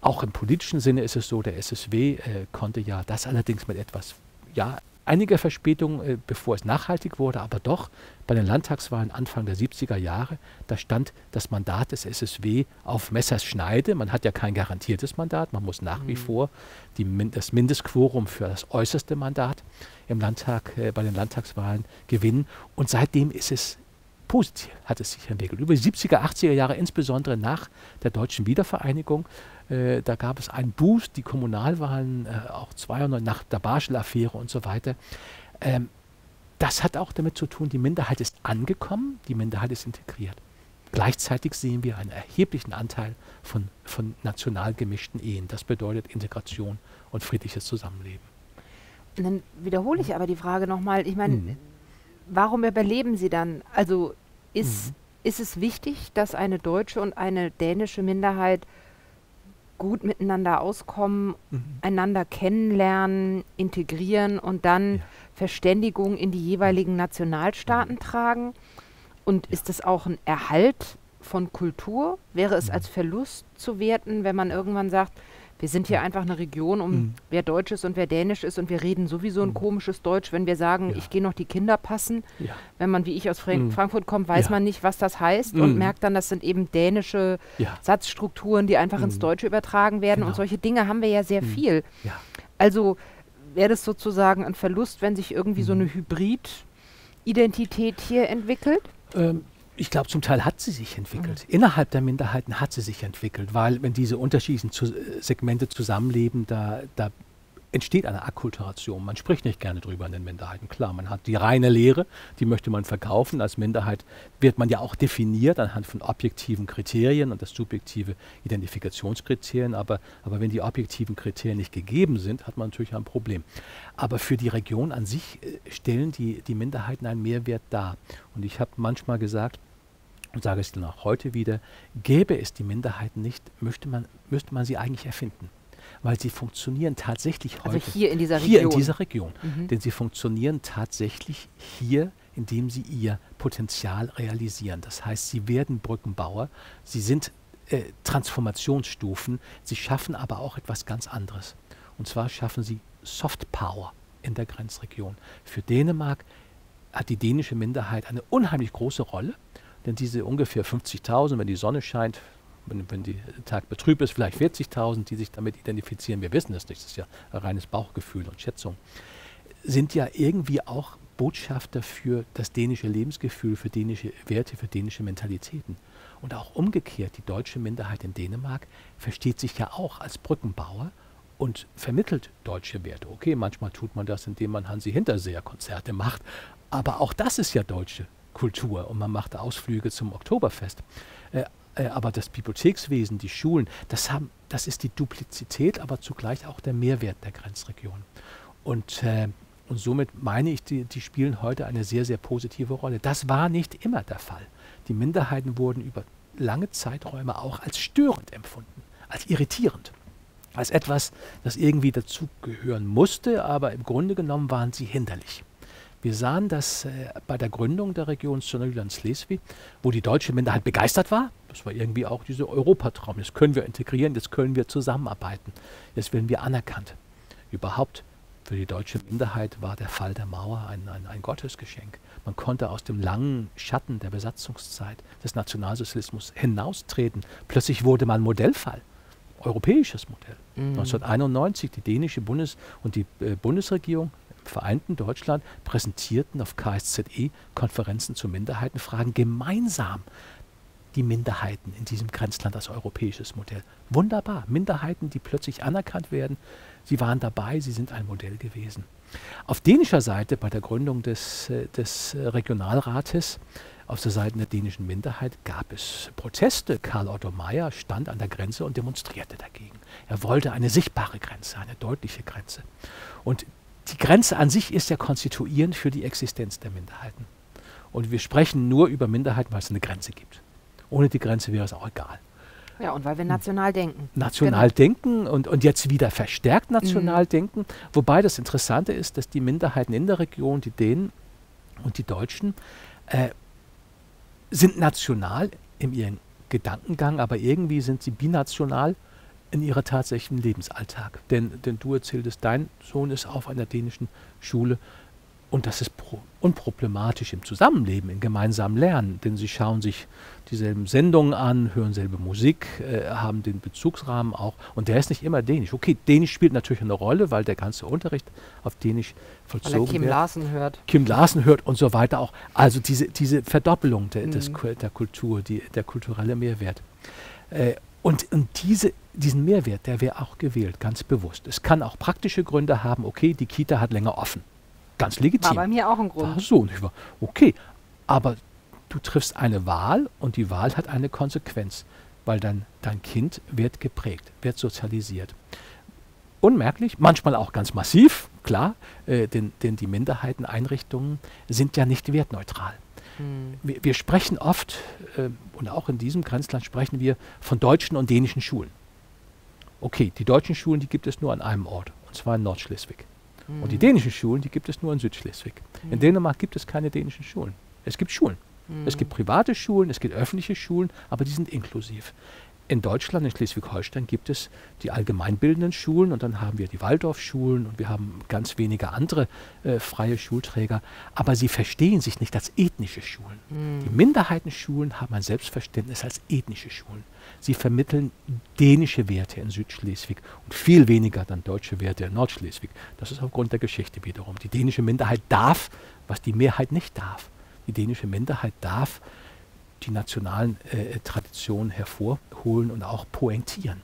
auch im politischen Sinne ist es so, der SSW äh, konnte ja das allerdings mit etwas, ja, einiger Verspätung, äh, bevor es nachhaltig wurde, aber doch bei den Landtagswahlen Anfang der 70er Jahre, da stand das Mandat des SSW auf Messerschneide. Man hat ja kein garantiertes Mandat, man muss nach wie Mhm. vor die, das Mindestquorum für das äußerste Mandat im Landtag, äh, bei den Landtagswahlen gewinnen. Und seitdem ist es positiv, hat es sich entwickelt. Über die 70er, 80er Jahre, insbesondere nach der deutschen Wiedervereinigung, äh, da gab es einen Boost, die Kommunalwahlen, äh, auch 92, nach der Barschel-Affäre und so weiter. Ähm, das hat auch damit zu tun, die Minderheit ist angekommen, die Minderheit ist integriert. Gleichzeitig sehen wir einen erheblichen Anteil von, von national gemischten Ehen. Das bedeutet Integration und friedliches Zusammenleben. Und dann wiederhole ich aber die Frage nochmal. Ich meine, Mhm. Warum überleben sie dann? Also ist, Mhm. ist es wichtig, dass eine deutsche und eine dänische Minderheit gut miteinander auskommen, einander kennenlernen, integrieren und dann Ja. Verständigung in die jeweiligen Nationalstaaten tragen? Und ist es auch ein Erhalt von Kultur? Wäre es Mhm. als Verlust zu werten, wenn man irgendwann sagt, wir sind hier einfach eine Region, um Mhm. wer Deutsch ist und wer Dänisch ist und wir reden sowieso ein Mhm. komisches Deutsch, wenn wir sagen, Ja. ich gehe noch die Kinder passen. Ja. Wenn man wie ich aus Frank Mhm. Frankfurt kommt, weiß Ja. man nicht, was das heißt und Mhm. merkt dann, das sind eben dänische. Satzstrukturen, die einfach ins Mhm. Deutsche übertragen werden. Und Genau. solche Dinge haben wir ja sehr Mhm. viel. Also wäre das sozusagen ein Verlust, wenn sich irgendwie so eine Hybrid-Identität hier entwickelt? Ähm, ich glaube, zum Teil hat sie sich entwickelt. Innerhalb der Minderheiten hat sie sich entwickelt, weil wenn diese unterschiedlichen zu äh, Segmente zusammenleben, da, da entsteht eine Akkulturation. Man spricht nicht gerne drüber in den Minderheiten. Klar, man hat die reine Lehre, die möchte man verkaufen. Als Minderheit wird man ja auch definiert anhand von objektiven Kriterien und das subjektive Identifikationskriterien. Aber, aber wenn die objektiven Kriterien nicht gegeben sind, hat man natürlich ein Problem. Aber für die Region an sich äh, stellen die, die Minderheiten einen Mehrwert dar. Und ich habe manchmal gesagt, und sage es dann auch heute wieder, gäbe es die Minderheiten nicht, möchte man, müsste man sie eigentlich erfinden. Weil sie funktionieren tatsächlich heute. Also hier in dieser Hier Region. in dieser Region. Mhm. Denn sie funktionieren tatsächlich hier, indem sie ihr Potenzial realisieren. Das heißt, sie werden Brückenbauer, sie sind äh, Transformationsstufen, sie schaffen aber auch etwas ganz anderes. Und zwar schaffen sie Soft Power in der Grenzregion. Für Dänemark hat die dänische Minderheit eine unheimlich große Rolle, denn diese ungefähr 50.000, wenn die Sonne scheint, wenn, wenn der Tag betrübt ist, vielleicht 40.000, die sich damit identifizieren, wir wissen es nicht, das ist ja ein reines Bauchgefühl und Schätzung, sind ja irgendwie auch Botschafter für das dänische Lebensgefühl, für dänische Werte, für dänische Mentalitäten. Und auch umgekehrt, die deutsche Minderheit in Dänemark versteht sich ja auch als Brückenbauer und vermittelt deutsche Werte. Okay, manchmal tut man das, indem man Hansi Hinterseher-Konzerte macht, aber auch das ist ja deutsche Kultur und man macht Ausflüge zum Oktoberfest. Äh, äh, aber das Bibliothekswesen, die Schulen, das, haben, das ist die Duplizität, aber zugleich auch der Mehrwert der Grenzregion. Und, äh, und somit meine ich, die, die spielen heute eine sehr, sehr positive Rolle. Das war nicht immer der Fall. Die Minderheiten wurden über lange Zeiträume auch als störend empfunden, als irritierend, als etwas, das irgendwie dazugehören musste, aber im Grunde genommen waren sie hinderlich. Wir sahen das äh, bei der Gründung der Region Sonderjylland-Schleswig, wo die deutsche Minderheit begeistert war. Das war irgendwie auch dieser Europatraum. Jetzt können wir integrieren, jetzt können wir zusammenarbeiten, jetzt werden wir anerkannt. Überhaupt für die deutsche Minderheit war der Fall der Mauer ein, ein, ein Gottesgeschenk. Man konnte aus dem langen Schatten der Besatzungszeit des Nationalsozialismus hinaustreten. Plötzlich wurde man Modellfall europäisches Modell. Mhm. 1991 die dänische Bundes- und die äh, Bundesregierung vereinten Deutschland präsentierten auf KSZE Konferenzen zu Minderheitenfragen gemeinsam die Minderheiten in diesem Grenzland als europäisches Modell. Wunderbar. Minderheiten, die plötzlich anerkannt werden. Sie waren dabei, sie sind ein Modell gewesen. Auf dänischer Seite bei der Gründung des, äh, des Regionalrates auf der Seite der dänischen Minderheit gab es Proteste. Karl Otto Meyer stand an der Grenze und demonstrierte dagegen. Er wollte eine sichtbare Grenze, eine deutliche Grenze. Und die Grenze an sich ist ja konstituierend für die Existenz der Minderheiten. Und wir sprechen nur über Minderheiten, weil es eine Grenze gibt. Ohne die Grenze wäre es auch egal. Ja, und weil wir national denken. National genau. denken und, und jetzt wieder verstärkt national mhm. denken. Wobei das Interessante ist, dass die Minderheiten in der Region, die Dänen und die Deutschen, äh, sind national in ihrem Gedankengang, aber irgendwie sind sie binational in ihrer tatsächlichen Lebensalltag. Denn, denn du erzähltest, dein Sohn ist auf einer dänischen Schule und das ist unproblematisch im Zusammenleben, im gemeinsamen Lernen, denn sie schauen sich dieselben Sendungen an, hören selbe Musik, äh, haben den Bezugsrahmen auch. Und der ist nicht immer Dänisch. Okay, Dänisch spielt natürlich eine Rolle, weil der ganze Unterricht auf Dänisch vollzogen wird. Weil er Kim wird. Larsen hört. Kim Larsen hört und so weiter auch. Also diese, diese Verdoppelung der, mhm. des, der Kultur, die, der kulturelle Mehrwert. Äh, und, und diese, diesen Mehrwert, der wäre auch gewählt, ganz bewusst. Es kann auch praktische Gründe haben, okay, die Kita hat länger offen ganz legitim. War bei mir auch ein Grund. Ach so, nicht wahr? Okay, aber du triffst eine Wahl und die Wahl hat eine Konsequenz, weil dann dein Kind wird geprägt, wird sozialisiert. Unmerklich, manchmal auch ganz massiv, klar, äh, denn, denn die Minderheiteneinrichtungen sind ja nicht wertneutral. Hm. Wir, wir, sprechen oft, äh, und auch in diesem Grenzland sprechen wir von deutschen und dänischen Schulen. Okay, die deutschen Schulen, die gibt es nur an einem Ort, und zwar in Nordschleswig. Mhm. Und die dänischen Schulen, die gibt es nur in Südschleswig. Mhm. In Dänemark gibt es keine dänischen Schulen. Es gibt Schulen. Mhm. Es gibt private Schulen, es gibt öffentliche Schulen, aber die sind inklusiv. In Deutschland, in Schleswig-Holstein, gibt es die allgemeinbildenden Schulen und dann haben wir die Waldorfschulen und wir haben ganz wenige andere äh, freie Schulträger, aber sie verstehen sich nicht als ethnische Schulen. Die Minderheitenschulen haben ein Selbstverständnis als ethnische Schulen. Sie vermitteln dänische Werte in Südschleswig und viel weniger dann deutsche Werte in Nordschleswig. Das ist aufgrund der Geschichte wiederum. Die dänische Minderheit darf, was die Mehrheit nicht darf. Die dänische Minderheit darf die nationalen äh, Traditionen hervorholen und auch pointieren.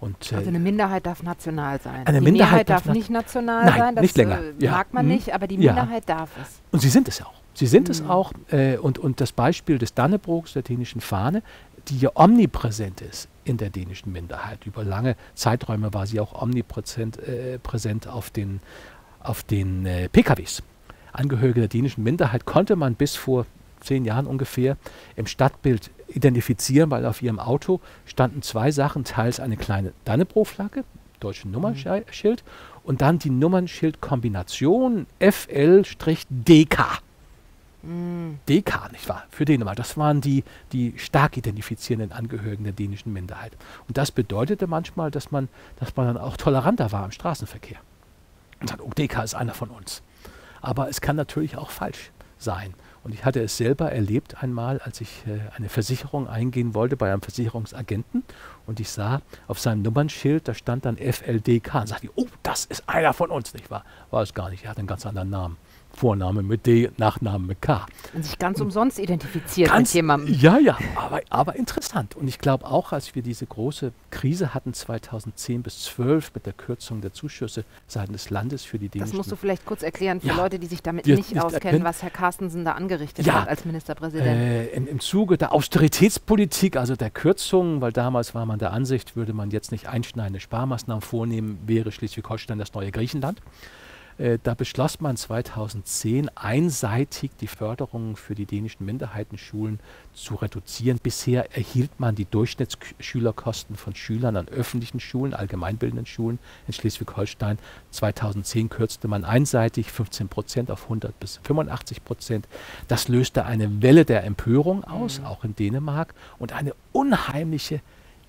Und, äh, also eine Minderheit darf national sein. Eine die Minderheit Mehrheit darf, darf nicht national nein, sein. Das nicht länger. Äh, ja. mag man hm. nicht, aber die Minderheit ja. darf es. Und sie sind es auch. Sie sind hm. es auch. Äh, und, und das Beispiel des Dannebrogs, der dänischen Fahne, die ja omnipräsent ist in der dänischen Minderheit. Über lange Zeiträume war sie auch omnipräsent äh, präsent auf den, auf den äh, PKWs. Angehörige der dänischen Minderheit konnte man bis vor zehn Jahren ungefähr im Stadtbild identifizieren, weil auf ihrem Auto standen zwei Sachen, teils eine kleine Dannebrog-Flagge, deutschen Nummernschild, mhm. und dann die Nummernschildkombination FL-DK. DK, nicht wahr? Für Dänemark. Das waren die, die stark identifizierenden Angehörigen der dänischen Minderheit. Und das bedeutete manchmal, dass man, dass man dann auch toleranter war im Straßenverkehr. Und sagt, oh, DK ist einer von uns. Aber es kann natürlich auch falsch sein. Und ich hatte es selber erlebt einmal, als ich äh, eine Versicherung eingehen wollte bei einem Versicherungsagenten und ich sah auf seinem Nummernschild, da stand dann FLDK und sagte, oh, das ist einer von uns, nicht wahr? War es gar nicht, er hat einen ganz anderen Namen. Vorname mit D, Nachname mit K. Und sich ganz umsonst identifiziert ganz, mit jemandem. Ja, ja, aber, aber interessant. Und ich glaube auch, als wir diese große Krise hatten 2010 bis 2012 mit der Kürzung der Zuschüsse seitens des Landes für die Dänischen. Das musst du vielleicht kurz erklären für ja, Leute, die sich damit die nicht, nicht auskennen, was Herr Carstensen da angerichtet ja, hat als Ministerpräsident. Äh, im, Im Zuge der Austeritätspolitik, also der Kürzungen, weil damals war man der Ansicht, würde man jetzt nicht einschneidende Sparmaßnahmen vornehmen, wäre Schleswig-Holstein das neue Griechenland Äh, da beschloss man 2010 einseitig die Förderung für die dänischen Minderheitenschulen zu reduzieren. Bisher erhielt man die Durchschnittsschülerkosten von Schülern an öffentlichen Schulen, allgemeinbildenden Schulen in Schleswig-Holstein. 2010 kürzte man einseitig 15 Prozent auf 100 bis 85 Prozent. Das löste eine Welle der Empörung aus, mhm. auch in Dänemark, und eine unheimliche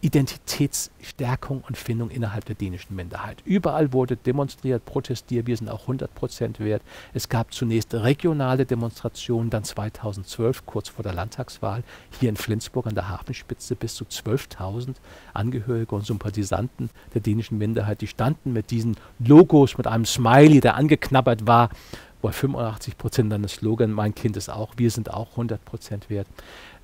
Identitätsstärkung und Findung innerhalb der dänischen Minderheit. Überall wurde demonstriert, protestiert, wir sind auch 100 Prozent wert. Es gab zunächst regionale Demonstrationen, dann 2012, kurz vor der Landtagswahl, hier in Flensburg an der Hafenspitze bis zu 12.000 Angehörige und Sympathisanten der dänischen Minderheit, die standen mit diesen Logos, mit einem Smiley, der angeknabbert war, bei 85 Prozent dann das Slogan, mein Kind ist auch, wir sind auch 100 Prozent wert.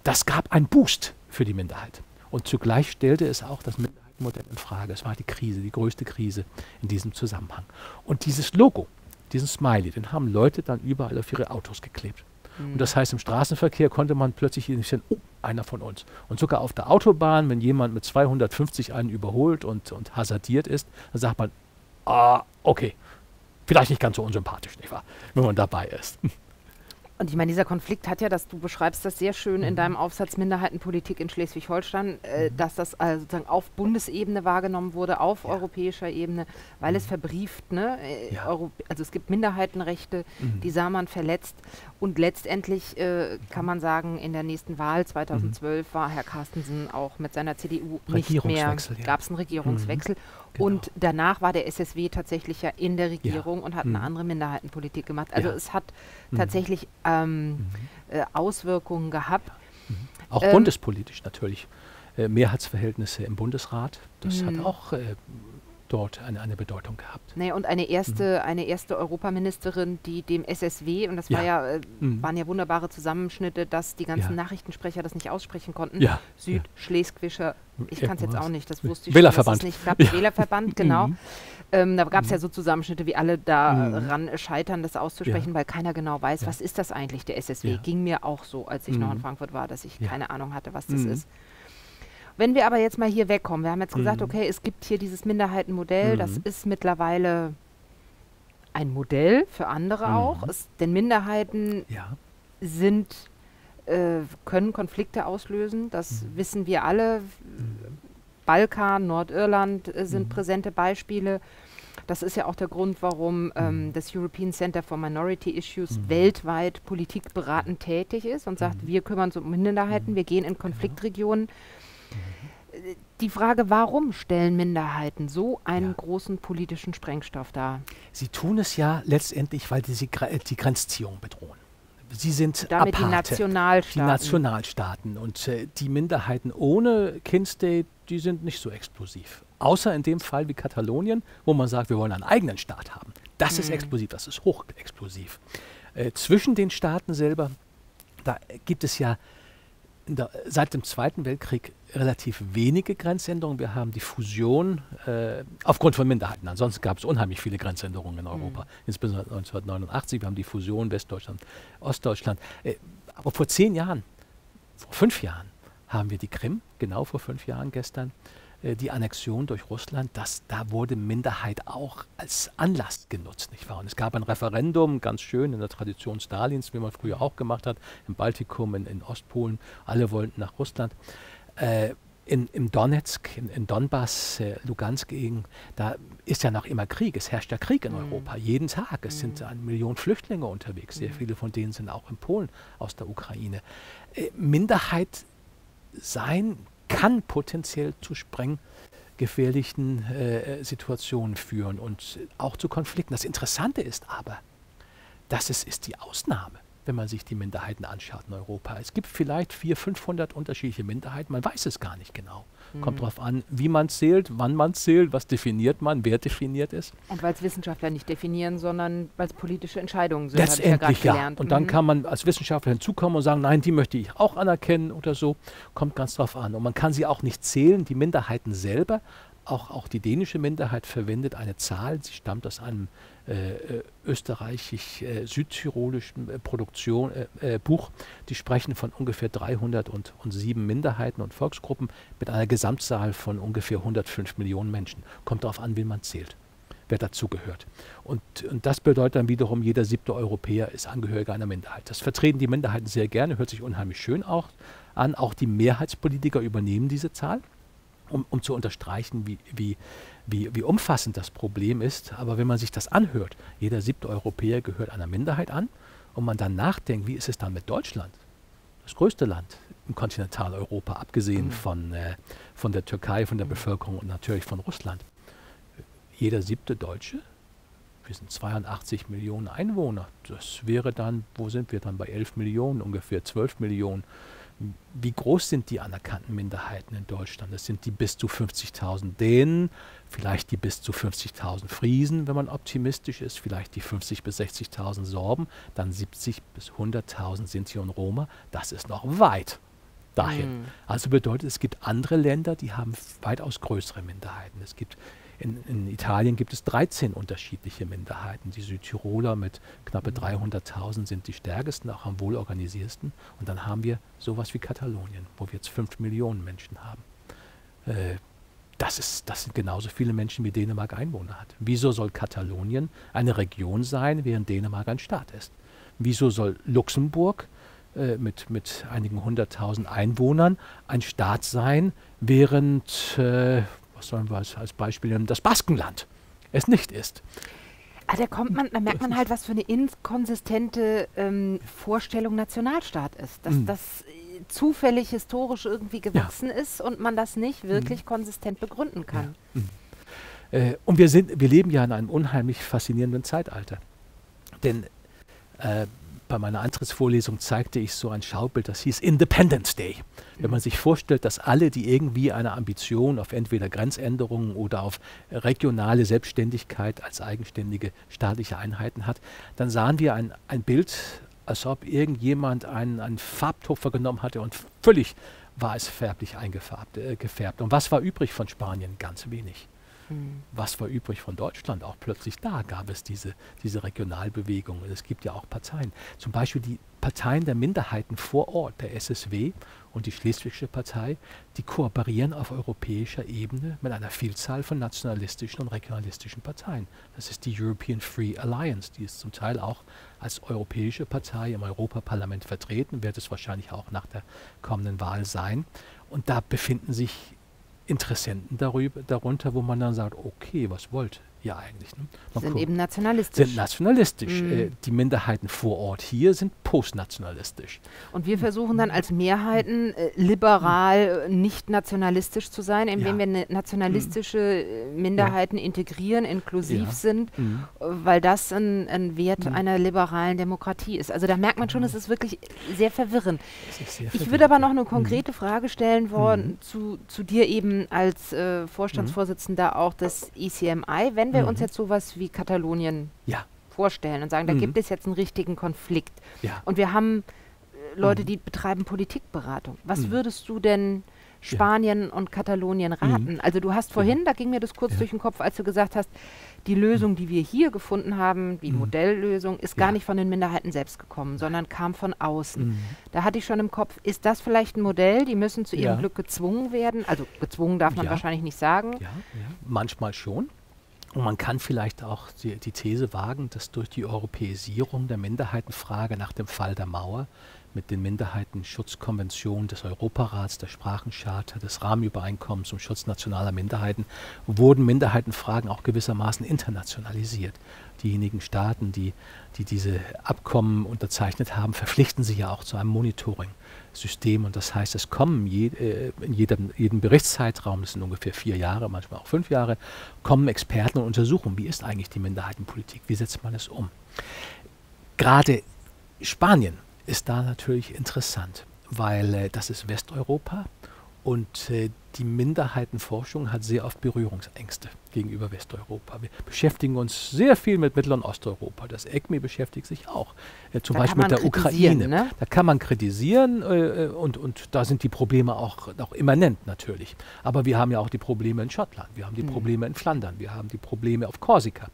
Das gab einen Boost für die Minderheit. Und zugleich stellte es auch das Minderheitenmodell in Frage. Es war die Krise, die größte Krise in diesem Zusammenhang. Und dieses Logo, diesen Smiley, den haben Leute dann überall auf ihre Autos geklebt. Mhm. Und das heißt, im Straßenverkehr konnte man plötzlich identifizieren, oh, einer von uns. Und sogar auf der Autobahn, wenn jemand mit 250 einen überholt und, und hasardiert ist, dann sagt man, ah, okay, vielleicht nicht ganz so unsympathisch, nicht wahr, wenn man dabei ist. Und ich meine, dieser Konflikt hat ja, dass du beschreibst das sehr schön in mhm. deinem Aufsatz Minderheitenpolitik in Schleswig-Holstein, äh, mhm. dass das also sozusagen auf Bundesebene wahrgenommen wurde, auf ja. europäischer Ebene, weil mhm. es verbrieft, ne? Äh, ja. also es gibt Minderheitenrechte, mhm. die sah man verletzt. Und letztendlich äh, kann man sagen, in der nächsten Wahl 2012 mhm. war Herr Carstensen auch mit seiner CDU nicht mehr, gab es einen Regierungswechsel. Genau. Und danach war der SSW tatsächlich ja in der Regierung ja. und hat mhm. eine andere Minderheitenpolitik gemacht. Also ja. es hat mhm. tatsächlich ähm, mhm. äh, Auswirkungen gehabt. Mhm. Auch ähm, bundespolitisch natürlich. Äh, Mehrheitsverhältnisse im Bundesrat, das hat mhm. auch äh, dort eine, eine Bedeutung gehabt. Nee, und eine erste, mhm. eine erste Europaministerin, die dem SSW, und das ja. War ja, äh, mhm. waren ja wunderbare Zusammenschnitte, dass die ganzen ja. Nachrichtensprecher das nicht aussprechen konnten. Ja. Südschleswischer, ich kann es jetzt auch nicht, das wusste ich Wählerverband. schon, dass es nicht Wählerverband, genau. Mhm. Ähm, da gab es ja mhm. so Zusammenschnitte, wie alle daran mhm. scheitern, das auszusprechen, weil keiner genau weiß, was ist das eigentlich, der SSW. Ging mir auch so, als ich noch in mhm. Frankfurt war, dass ich keine Ahnung hatte, was das ist. Wenn wir aber jetzt mal hier wegkommen, wir haben jetzt gesagt, mhm. okay, es gibt hier dieses Minderheitenmodell, mhm. das ist mittlerweile ein Modell für andere mhm. auch, es, denn Minderheiten ja. sind, äh, können Konflikte auslösen, das mhm. wissen wir alle. Mhm. Balkan, Nordirland äh, sind mhm. präsente Beispiele. Das ist ja auch der Grund, warum ähm, das European Center for Minority Issues mhm. weltweit politikberatend tätig ist und sagt, mhm. wir kümmern uns um Minderheiten, wir gehen in Konfliktregionen die Frage, warum stellen Minderheiten so einen ja. großen politischen Sprengstoff dar? Sie tun es ja letztendlich, weil sie die Grenzziehung bedrohen. Sie sind damit Aparte, die Nationalstaaten. Die Nationalstaaten. Und äh, die Minderheiten ohne Kinstate, die sind nicht so explosiv. Außer in dem Fall wie Katalonien, wo man sagt, wir wollen einen eigenen Staat haben. Das mhm. ist explosiv, das ist hochexplosiv. Äh, zwischen den Staaten selber, da gibt es ja der, seit dem Zweiten Weltkrieg relativ wenige Grenzänderungen. Wir haben die Fusion äh, aufgrund von Minderheiten. Ansonsten gab es unheimlich viele Grenzänderungen in Europa, mhm. insbesondere 1989. Wir haben die Fusion Westdeutschland, Ostdeutschland. Äh, aber vor zehn Jahren, vor fünf Jahren, haben wir die Krim, genau vor fünf Jahren gestern, äh, die Annexion durch Russland, das, da wurde Minderheit auch als Anlass genutzt, nicht wahr? Und es gab ein Referendum, ganz schön in der Tradition Stalins, wie man früher auch gemacht hat, im Baltikum, in, in Ostpolen, alle wollten nach Russland. Äh, in, im Donetsk, in, in Donbass, äh, Lugansk da ist ja noch immer Krieg. Es herrscht ja Krieg in mhm. Europa, jeden Tag. Es mhm. sind eine Million Flüchtlinge unterwegs. Sehr mhm. viele von denen sind auch in Polen aus der Ukraine. Äh, Minderheit sein kann potenziell zu sprenggefährlichen äh, Situationen führen und auch zu Konflikten. Das Interessante ist aber, dass es ist die Ausnahme wenn man sich die Minderheiten anschaut in Europa. Es gibt vielleicht 400, 500 unterschiedliche Minderheiten, man weiß es gar nicht genau. Mhm. Kommt darauf an, wie man zählt, wann man zählt, was definiert man, wer definiert ist. Und weil es Wissenschaftler nicht definieren, sondern weil es politische Entscheidungen sind, Letztendlich ja, ja. Und mhm. dann kann man als Wissenschaftler hinzukommen und sagen, nein, die möchte ich auch anerkennen oder so. Kommt ganz drauf an. Und man kann sie auch nicht zählen, die Minderheiten selber. Auch, auch die dänische Minderheit verwendet eine Zahl, sie stammt aus einem österreichisch-südtirolischen äh, Produktion, äh, Buch. Die sprechen von ungefähr 307 Minderheiten und Volksgruppen mit einer Gesamtzahl von ungefähr 105 Millionen Menschen. Kommt darauf an, wie man zählt. wer dazugehört. Und, und das bedeutet dann wiederum, jeder siebte Europäer ist Angehöriger einer Minderheit. Das vertreten die Minderheiten sehr gerne, hört sich unheimlich schön auch an. Auch die Mehrheitspolitiker übernehmen diese Zahl, um, um zu unterstreichen, wie, wie, wie, wie umfassend das Problem ist. Aber wenn man sich das anhört, jeder siebte Europäer gehört einer Minderheit an, und man dann nachdenkt, wie ist es dann mit Deutschland? Das größte Land in Kontinentaleuropa, abgesehen mhm. von, äh, von der Türkei, von der mhm. Bevölkerung und natürlich von Russland jeder siebte Deutsche. Wir sind 82 Millionen Einwohner. Das wäre dann, wo sind wir dann bei 11 Millionen, ungefähr 12 Millionen. Wie groß sind die anerkannten Minderheiten in Deutschland? Das sind die bis zu 50.000 Dänen, vielleicht die bis zu 50.000 Friesen, wenn man optimistisch ist, vielleicht die 50.000 bis 60.000 Sorben, dann 70.000 bis 100.000 Sinti und Roma. Das ist noch weit dahin. Mhm. Also bedeutet, es gibt andere Länder, die haben weitaus größere Minderheiten. Es gibt in, in, Italien gibt es 13 unterschiedliche Minderheiten. Die Südtiroler mit knappe 300.000 mhm. sind die stärksten, auch am wohlorganisiersten. Und dann haben wir sowas wie Katalonien, wo wir jetzt 5 Millionen Menschen haben. Äh, das, ist, das sind genauso viele Menschen, wie Dänemark Einwohner hat. Wieso soll Katalonien eine Region sein, während Dänemark ein Staat ist? Wieso soll Luxemburg äh, mit, mit einigen hunderttausend Einwohnern ein Staat sein, während, äh, was sollen wir als, als Beispiel nehmen, das Baskenland es nicht ist. Ah, da kommt man, da merkt man halt, was für eine inkonsistente ähm, Vorstellung Nationalstaat ist. Dass mhm. das äh, zufällig historisch irgendwie gewachsen ja. ist und man das nicht wirklich mhm. konsistent begründen kann. Ja. Mhm. Äh, und wir, sind, wir leben ja in einem unheimlich faszinierenden Zeitalter. Denn äh, bei meiner Antrittsvorlesung zeigte ich so ein Schaubild, das hieß Independence Day. Wenn man sich vorstellt, dass alle, die irgendwie eine Ambition auf entweder Grenzänderungen oder auf regionale Selbstständigkeit als eigenständige staatliche Einheiten hat, dann sahen wir ein, ein Bild, als ob irgendjemand einen, einen Farbtupfer genommen hatte und völlig war es färblich eingefärbt. Äh, gefärbt. Und was war übrig von Spanien? Ganz wenig. Hm. Was war übrig von Deutschland? Auch plötzlich da gab es diese, diese Regionalbewegung. Es gibt ja auch Parteien. Zum Beispiel die Parteien der Minderheiten vor Ort, der SSW und die Schleswigsche Partei, die kooperieren auf europäischer Ebene mit einer Vielzahl von nationalistischen und regionalistischen Parteien. Das ist die European Free Alliance, die ist zum Teil auch als europäische Partei im Europaparlament vertreten, wird es wahrscheinlich auch nach der kommenden Wahl sein. Und da befinden sich Interessenten darüber, darunter, wo man dann sagt, okay, was wollt ihr eigentlich? Ne? Sind guckt, eben nationalistisch. Sind nationalistisch. Mhm. Äh, die Minderheiten vor Ort hier sind postnationalistisch. Und wir versuchen dann als Mehrheiten äh, liberal mhm. nicht nationalistisch zu sein, indem ja. wir nationalistische mhm. Minderheiten ja. integrieren, inklusiv ja. sind, mhm. weil das ein, ein Wert mhm. einer liberalen Demokratie ist. Also da merkt man schon, es ist wirklich sehr verwirrend. Sehr ich würde aber noch eine konkrete Frage stellen wollen zu, zu dir eben als äh, Vorstandsvorsitzender auch des ECMI, wenn wir uns jetzt sowas wie Katalonien ja vorstellen und sagen, da mhm. gibt es jetzt einen richtigen Konflikt. Ja. Und wir haben äh, Leute, mhm. die betreiben Politikberatung. Was mhm. würdest du denn Spanien ja. und Katalonien mhm. raten? Also du hast vorhin, da ging mir das kurz durch den Kopf, als du gesagt hast, die Lösung, mhm. die wir hier gefunden haben, die mhm. Modelllösung, ist gar nicht von den Minderheiten selbst gekommen, sondern kam von außen. Da hatte ich schon im Kopf, ist das vielleicht ein Modell, die müssen zu ihrem Glück gezwungen werden? Also gezwungen darf man wahrscheinlich nicht sagen. Ja, manchmal schon. Und man kann vielleicht auch die, die, These wagen, dass durch die Europäisierung der Minderheitenfrage nach dem Fall der Mauer mit den Minderheitenschutzkonventionen des Europarats, der Sprachencharta, des Rahmenübereinkommens zum Schutz nationaler Minderheiten, wurden Minderheitenfragen auch gewissermaßen internationalisiert. Diejenigen Staaten, die, die diese Abkommen unterzeichnet haben, verpflichten sich ja auch zu einem Monitoring. System. Und das heißt, es kommen je, äh, in jedem, jedem Berichtszeitraum, das sind ungefähr vier Jahre, manchmal auch fünf Jahre, kommen Experten und untersuchen, wie ist eigentlich die Minderheitenpolitik, wie setzt man es um. Gerade Spanien ist da natürlich interessant, weil äh, das ist Westeuropa und äh, die Minderheitenforschung hat sehr oft Berührungsängste gegenüber Westeuropa. Wir beschäftigen uns sehr viel mit Mittel- und Osteuropa. Das ECMI beschäftigt sich auch äh, zum da Beispiel mit der Ukraine. Ne? Da kann man kritisieren äh, und, und da sind die Probleme auch, auch immanent natürlich. Aber wir haben ja auch die Probleme in Schottland, wir haben die hm. Probleme in Flandern, wir haben die Probleme auf Korsika.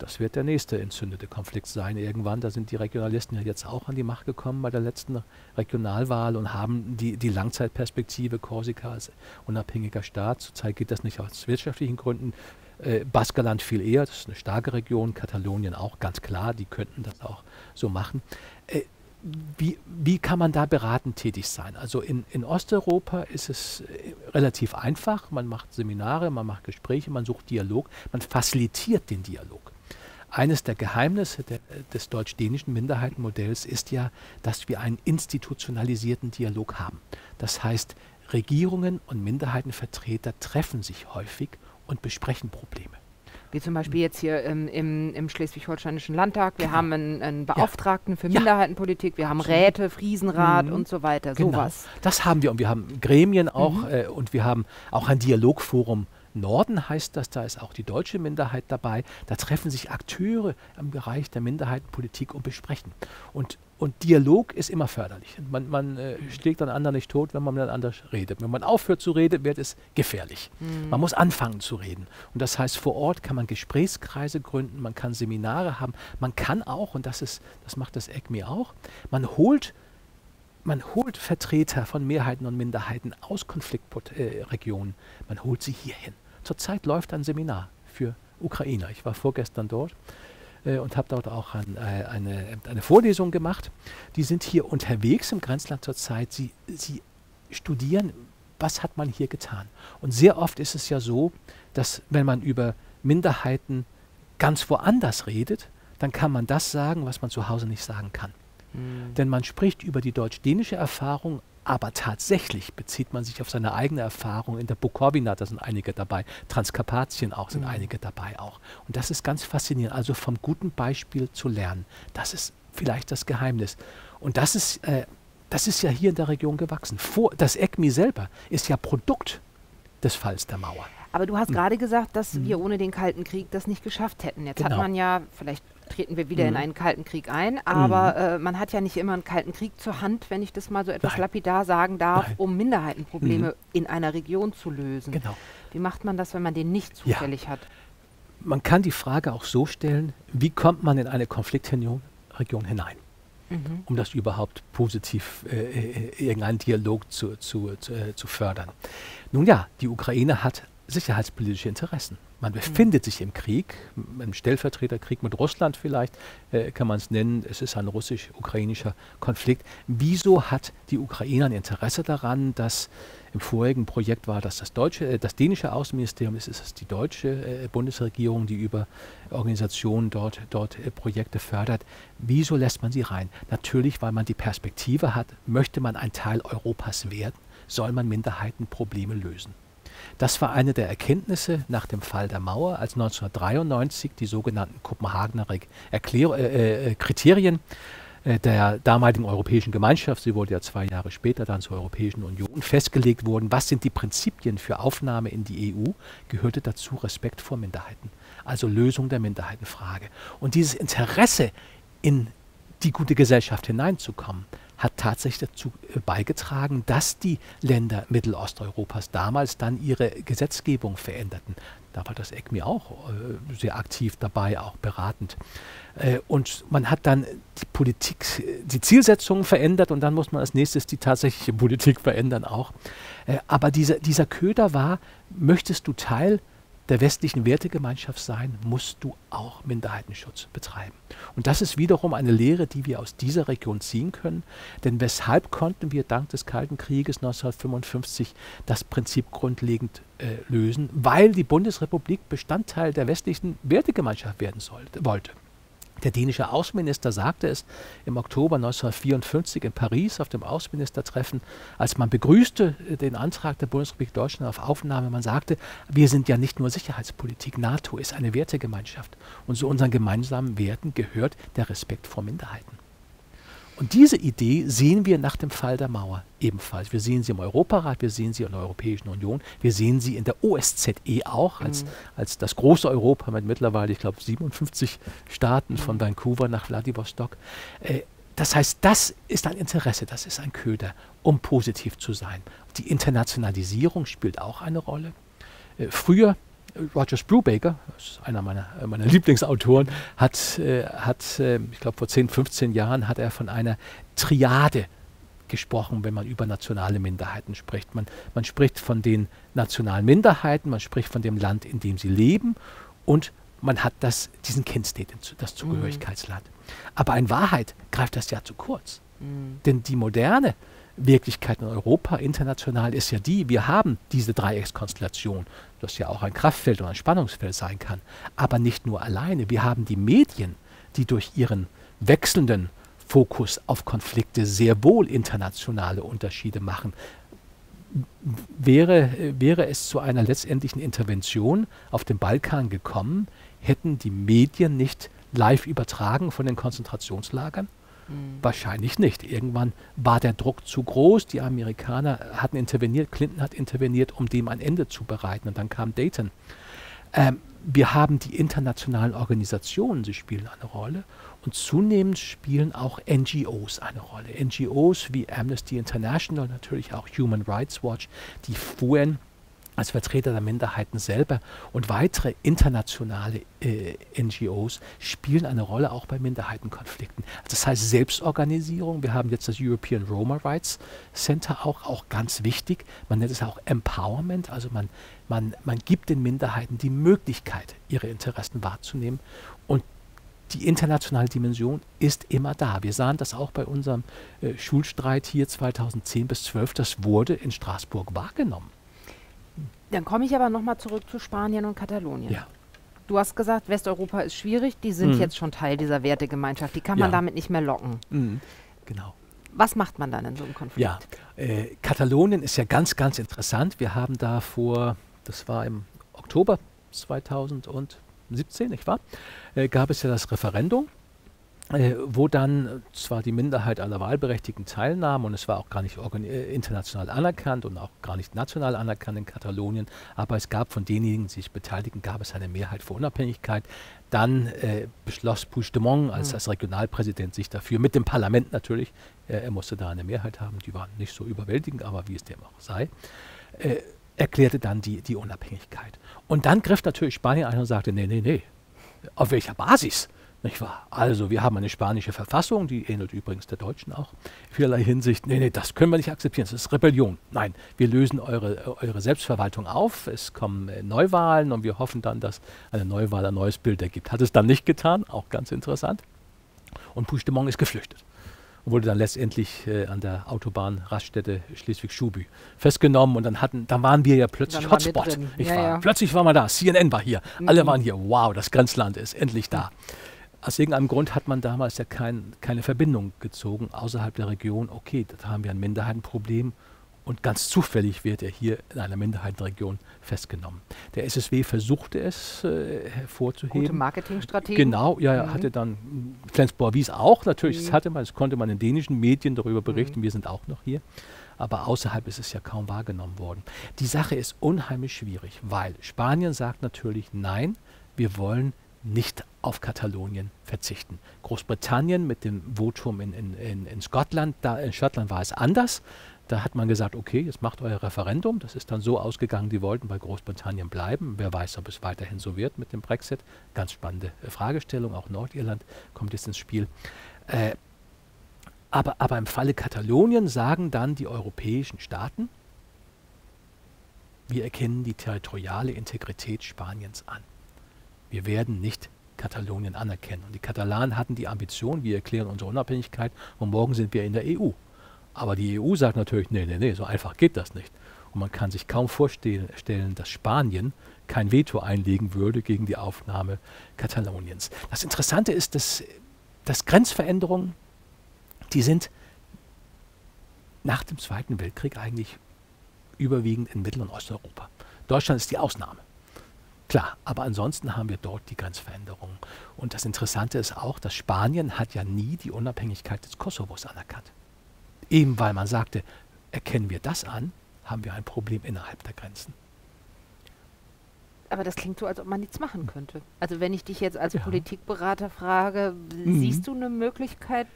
Das wird der nächste entzündete Konflikt sein irgendwann. Da sind die Regionalisten ja jetzt auch an die Macht gekommen bei der letzten Regionalwahl und haben die, die Langzeitperspektive Korsika als unabhängiger Staat. Zurzeit geht das nicht aus wirtschaftlichen Gründen Äh, Baskerland viel eher, das ist eine starke Region, Katalonien auch, ganz klar, die könnten das auch so machen. Äh, wie, wie kann man da beratend tätig sein? Also in, in Osteuropa ist es äh, relativ einfach. Man macht Seminare, man macht Gespräche, man sucht Dialog, man facilitiert den Dialog. Eines der Geheimnisse der, des deutsch-dänischen Minderheitenmodells ist ja, dass wir einen institutionalisierten Dialog haben. Das heißt, Regierungen und Minderheitenvertreter treffen sich häufig und besprechen Probleme. Wie zum Beispiel jetzt hier im, im, im Schleswig-Holsteinischen Landtag. Wir genau. haben einen, einen Beauftragten ja. für Minderheitenpolitik, wir haben Räte, Friesenrat mhm. und so weiter. Genau. Sowas. Das haben wir und wir haben Gremien auch mhm. äh, und wir haben auch ein Dialogforum Norden heißt das, da ist auch die deutsche Minderheit dabei. Da treffen sich Akteure im Bereich der Minderheitenpolitik und besprechen. Und, und Dialog ist immer förderlich. Man, man äh, schlägt einen anderen nicht tot, wenn man miteinander redet. Wenn man aufhört zu reden, wird es gefährlich. Mhm. Man muss anfangen zu reden. Und das heißt, vor Ort kann man Gesprächskreise gründen, man kann Seminare haben, man kann auch, und das, ist, das macht das ECMI auch, man holt man holt Vertreter von Mehrheiten und Minderheiten aus Konfliktregionen, äh, man holt sie hierhin. Zurzeit läuft ein Seminar für Ukrainer. Ich war vorgestern dort äh, und habe dort auch ein, äh, eine, eine Vorlesung gemacht. Die sind hier unterwegs im Grenzland zurzeit. Sie, sie studieren, was hat man hier getan. Und sehr oft ist es ja so, dass wenn man über Minderheiten ganz woanders redet, dann kann man das sagen, was man zu Hause nicht sagen kann. Mhm. Denn man spricht über die deutsch-dänische Erfahrung, aber tatsächlich bezieht man sich auf seine eigene Erfahrung. In der Bukowina, da sind einige dabei, Transkarpatien auch, sind mhm. einige dabei auch. Und das ist ganz faszinierend. Also vom guten Beispiel zu lernen, das ist vielleicht das Geheimnis. Und das ist, äh, das ist ja hier in der Region gewachsen. Vor, das ECMI selber ist ja Produkt des Falls der Mauer. Aber du hast mhm. gerade gesagt, dass mhm. wir ohne den Kalten Krieg das nicht geschafft hätten. Jetzt genau. hat man ja, vielleicht treten wir wieder mhm. in einen Kalten Krieg ein, aber mhm. äh, man hat ja nicht immer einen Kalten Krieg zur Hand, wenn ich das mal so etwas Nein. lapidar sagen darf, Nein. um Minderheitenprobleme mhm. in einer Region zu lösen. Genau. Wie macht man das, wenn man den nicht zufällig ja. hat? Man kann die Frage auch so stellen, wie kommt man in eine Konfliktregion hinein? Mhm. um das überhaupt positiv äh, äh, irgendeinen Dialog zu, zu, zu, äh, zu fördern. Nun ja, die Ukraine hat sicherheitspolitische Interessen. Man befindet sich im Krieg, im Stellvertreterkrieg mit Russland vielleicht, äh, kann man es nennen. Es ist ein russisch-ukrainischer Konflikt. Wieso hat die Ukraine ein Interesse daran, dass im vorigen Projekt war das das deutsche, äh, das dänische Außenministerium, es ist es die deutsche äh, Bundesregierung, die über Organisationen dort, dort äh, Projekte fördert. Wieso lässt man sie rein? Natürlich, weil man die Perspektive hat, möchte man ein Teil Europas werden, soll man Minderheitenprobleme lösen. Das war eine der Erkenntnisse nach dem Fall der Mauer, als 1993 die sogenannten Kopenhagener Erklär äh, äh, Kriterien äh, der damaligen Europäischen Gemeinschaft, sie wurde ja zwei Jahre später dann zur Europäischen Union, festgelegt wurden, was sind die Prinzipien für Aufnahme in die EU, gehörte dazu Respekt vor Minderheiten, also Lösung der Minderheitenfrage. Und dieses Interesse in die gute Gesellschaft hineinzukommen, hat tatsächlich dazu äh, beigetragen, dass die Länder Mittelosteuropas damals dann ihre Gesetzgebung veränderten. Da war das ECMI auch äh, sehr aktiv dabei, auch beratend. Äh, und man hat dann die Politik, die Zielsetzungen verändert und dann muss man als nächstes die tatsächliche Politik verändern auch. Aber dieser, dieser Köder war, möchtest du Teil der westlichen Wertegemeinschaft sein, musst du auch Minderheitenschutz betreiben. Und das ist wiederum eine Lehre, die wir aus dieser Region ziehen können. Denn weshalb konnten wir dank des Kalten Krieges 1955 das Prinzip grundlegend äh, lösen? Weil die Bundesrepublik Bestandteil der westlichen Wertegemeinschaft werden sollte, wollte. Der dänische Außenminister sagte es im Oktober 1954 in Paris auf dem Außenministertreffen, als man begrüßte äh, den Antrag der Bundesrepublik Deutschland auf Aufnahme. Man sagte, wir sind ja nicht nur Sicherheitspolitik, NATO ist eine Wertegemeinschaft. Und zu unseren gemeinsamen Werten gehört der Respekt vor Minderheiten. Und diese Idee sehen wir nach dem Fall der Mauer ebenfalls. Wir sehen sie im Europarat, wir sehen sie in der Europäischen Union, wir sehen sie in der OSZE auch als, mhm. als das große Europa mit mittlerweile, ich glaube, 57 Staaten mhm. von Vancouver nach Vladivostok. Äh, das heißt, das ist ein Interesse, das ist ein Köder, um positiv zu sein. Die Internationalisierung spielt auch eine Rolle. Äh, früher Rogers Brubaker, einer meiner, äh, meiner Lieblingsautoren, hat, äh, hat äh, ich glaube vor 10, 15 Jahren hat er von einer Triade gesprochen, wenn man über nationale Minderheiten spricht. Man, man spricht von den nationalen Minderheiten, man spricht von dem Land, in dem sie leben und man hat das, diesen Kin-State, das Zugehörigkeitsland. Mhm. Aber in Wahrheit greift das ja zu kurz. Mhm. Denn die moderne Wirklichkeit in Europa international ist ja die, wir haben diese Dreieckskonstellation, das ja auch ein Kraftfeld oder ein Spannungsfeld sein kann, aber nicht nur alleine. Wir haben die Medien, die durch ihren wechselnden Fokus auf Konflikte sehr wohl internationale Unterschiede machen. Wäre, wäre es zu einer letztendlichen Intervention auf dem Balkan gekommen, hätten die Medien nicht live übertragen von den Konzentrationslagern? Mhm. Wahrscheinlich nicht. Irgendwann war der Druck zu groß. Die Amerikaner hatten interveniert, Clinton hat interveniert, um dem ein Ende zu bereiten. Und dann kam Dayton. Ähm, wir haben die internationalen Organisationen, sie spielen eine Rolle. Und zunehmend spielen auch NGOs eine Rolle. NGOs wie Amnesty International, natürlich auch Human Rights Watch, die fuhren als Vertreter der Minderheiten selber und weitere internationale äh, NGOs spielen eine Rolle auch bei Minderheitenkonflikten. Das heißt Selbstorganisierung. Wir haben jetzt das European Roma Rights Center auch, auch ganz wichtig. Man nennt es auch Empowerment, also man, man, man gibt den Minderheiten die Möglichkeit, ihre Interessen wahrzunehmen. Und die internationale Dimension ist immer da. Wir sahen das auch bei unserem äh, Schulstreit hier 2010 bis 12. Das wurde in Straßburg wahrgenommen. Dann komme ich aber nochmal zurück zu Spanien und Katalonien. Ja. Du hast gesagt, Westeuropa ist schwierig, die sind mhm. jetzt schon Teil dieser Wertegemeinschaft, die kann man ja. damit nicht mehr locken. Mhm. Genau. Was macht man dann in so einem Konflikt? Ja, äh, Katalonien ist ja ganz, ganz interessant. Wir haben da vor, das war im Oktober 2017, nicht wahr, äh, gab es ja das Referendum äh, wo dann zwar die Minderheit aller Wahlberechtigten teilnahm und es war auch gar nicht äh, international anerkannt und auch gar nicht national anerkannt in Katalonien, aber es gab von denjenigen, die sich beteiligten, gab es eine Mehrheit für Unabhängigkeit. Dann äh, beschloss Puigdemont als, mhm. als Regionalpräsident sich dafür, mit dem Parlament natürlich, äh, er musste da eine Mehrheit haben, die war nicht so überwältigend, aber wie es dem auch sei, äh, erklärte dann die, die Unabhängigkeit. Und dann griff natürlich Spanien ein und sagte, nee, nee, nee, auf welcher Basis? Nicht wahr? Also, wir haben eine spanische Verfassung, die ähnelt übrigens der deutschen auch, in vielerlei Hinsicht. Nee, nee, das können wir nicht akzeptieren, das ist Rebellion. Nein, wir lösen eure, eure Selbstverwaltung auf, es kommen äh, Neuwahlen und wir hoffen dann, dass eine Neuwahl ein neues Bild ergibt. Hat es dann nicht getan, auch ganz interessant. Und Puigdemont ist geflüchtet und wurde dann letztendlich äh, an der Autobahnraststätte Schleswig-Schubü festgenommen und dann hatten, dann waren wir ja plötzlich Hotspot. Ja, war, ja. Plötzlich war man da, CNN war hier, mhm. alle waren hier, wow, das Grenzland ist endlich da. Mhm aus irgendeinem Grund hat man damals ja kein, keine Verbindung gezogen außerhalb der Region. Okay, da haben wir ein Minderheitenproblem und ganz zufällig wird er hier in einer Minderheitenregion festgenommen. Der SSW versuchte es äh, hervorzuheben. Gute Marketingstrategie. Genau, ja, mhm. hatte dann, Flensburg wies auch natürlich, mhm. das hatte man, das konnte man in dänischen Medien darüber berichten, mhm. wir sind auch noch hier. Aber außerhalb ist es ja kaum wahrgenommen worden. Die Sache ist unheimlich schwierig, weil Spanien sagt natürlich, nein, wir wollen nicht auf Katalonien verzichten. Großbritannien mit dem Votum in, in, in, in Schottland, da in Schottland war es anders. Da hat man gesagt, okay, jetzt macht euer Referendum. Das ist dann so ausgegangen, die wollten bei Großbritannien bleiben. Wer weiß, ob es weiterhin so wird mit dem Brexit. Ganz spannende äh, Fragestellung. Auch Nordirland kommt jetzt ins Spiel. Äh, aber, aber im Falle Katalonien sagen dann die europäischen Staaten, wir erkennen die territoriale Integrität Spaniens an wir werden nicht Katalonien anerkennen. Und die Katalanen hatten die Ambition, wir erklären unsere Unabhängigkeit und morgen sind wir in der EU. Aber die EU sagt natürlich, nee, nee, nee, so einfach geht das nicht. Und man kann sich kaum vorstellen, dass Spanien kein Veto einlegen würde gegen die Aufnahme Kataloniens. Das Interessante ist, dass, dass Grenzveränderungen, die sind nach dem Zweiten Weltkrieg eigentlich überwiegend in Mittel- und Osteuropa. Deutschland ist die Ausnahme. Klar, aber ansonsten haben wir dort die Grenzveränderungen. Und das Interessante ist auch, dass Spanien hat ja nie die Unabhängigkeit des Kosovos anerkannt. Eben weil man sagte, erkennen wir das an, haben wir ein Problem innerhalb der Grenzen. Aber das klingt so, als ob man nichts machen könnte. Also wenn ich dich jetzt als ja. Politikberater frage, mhm. siehst du eine Möglichkeit,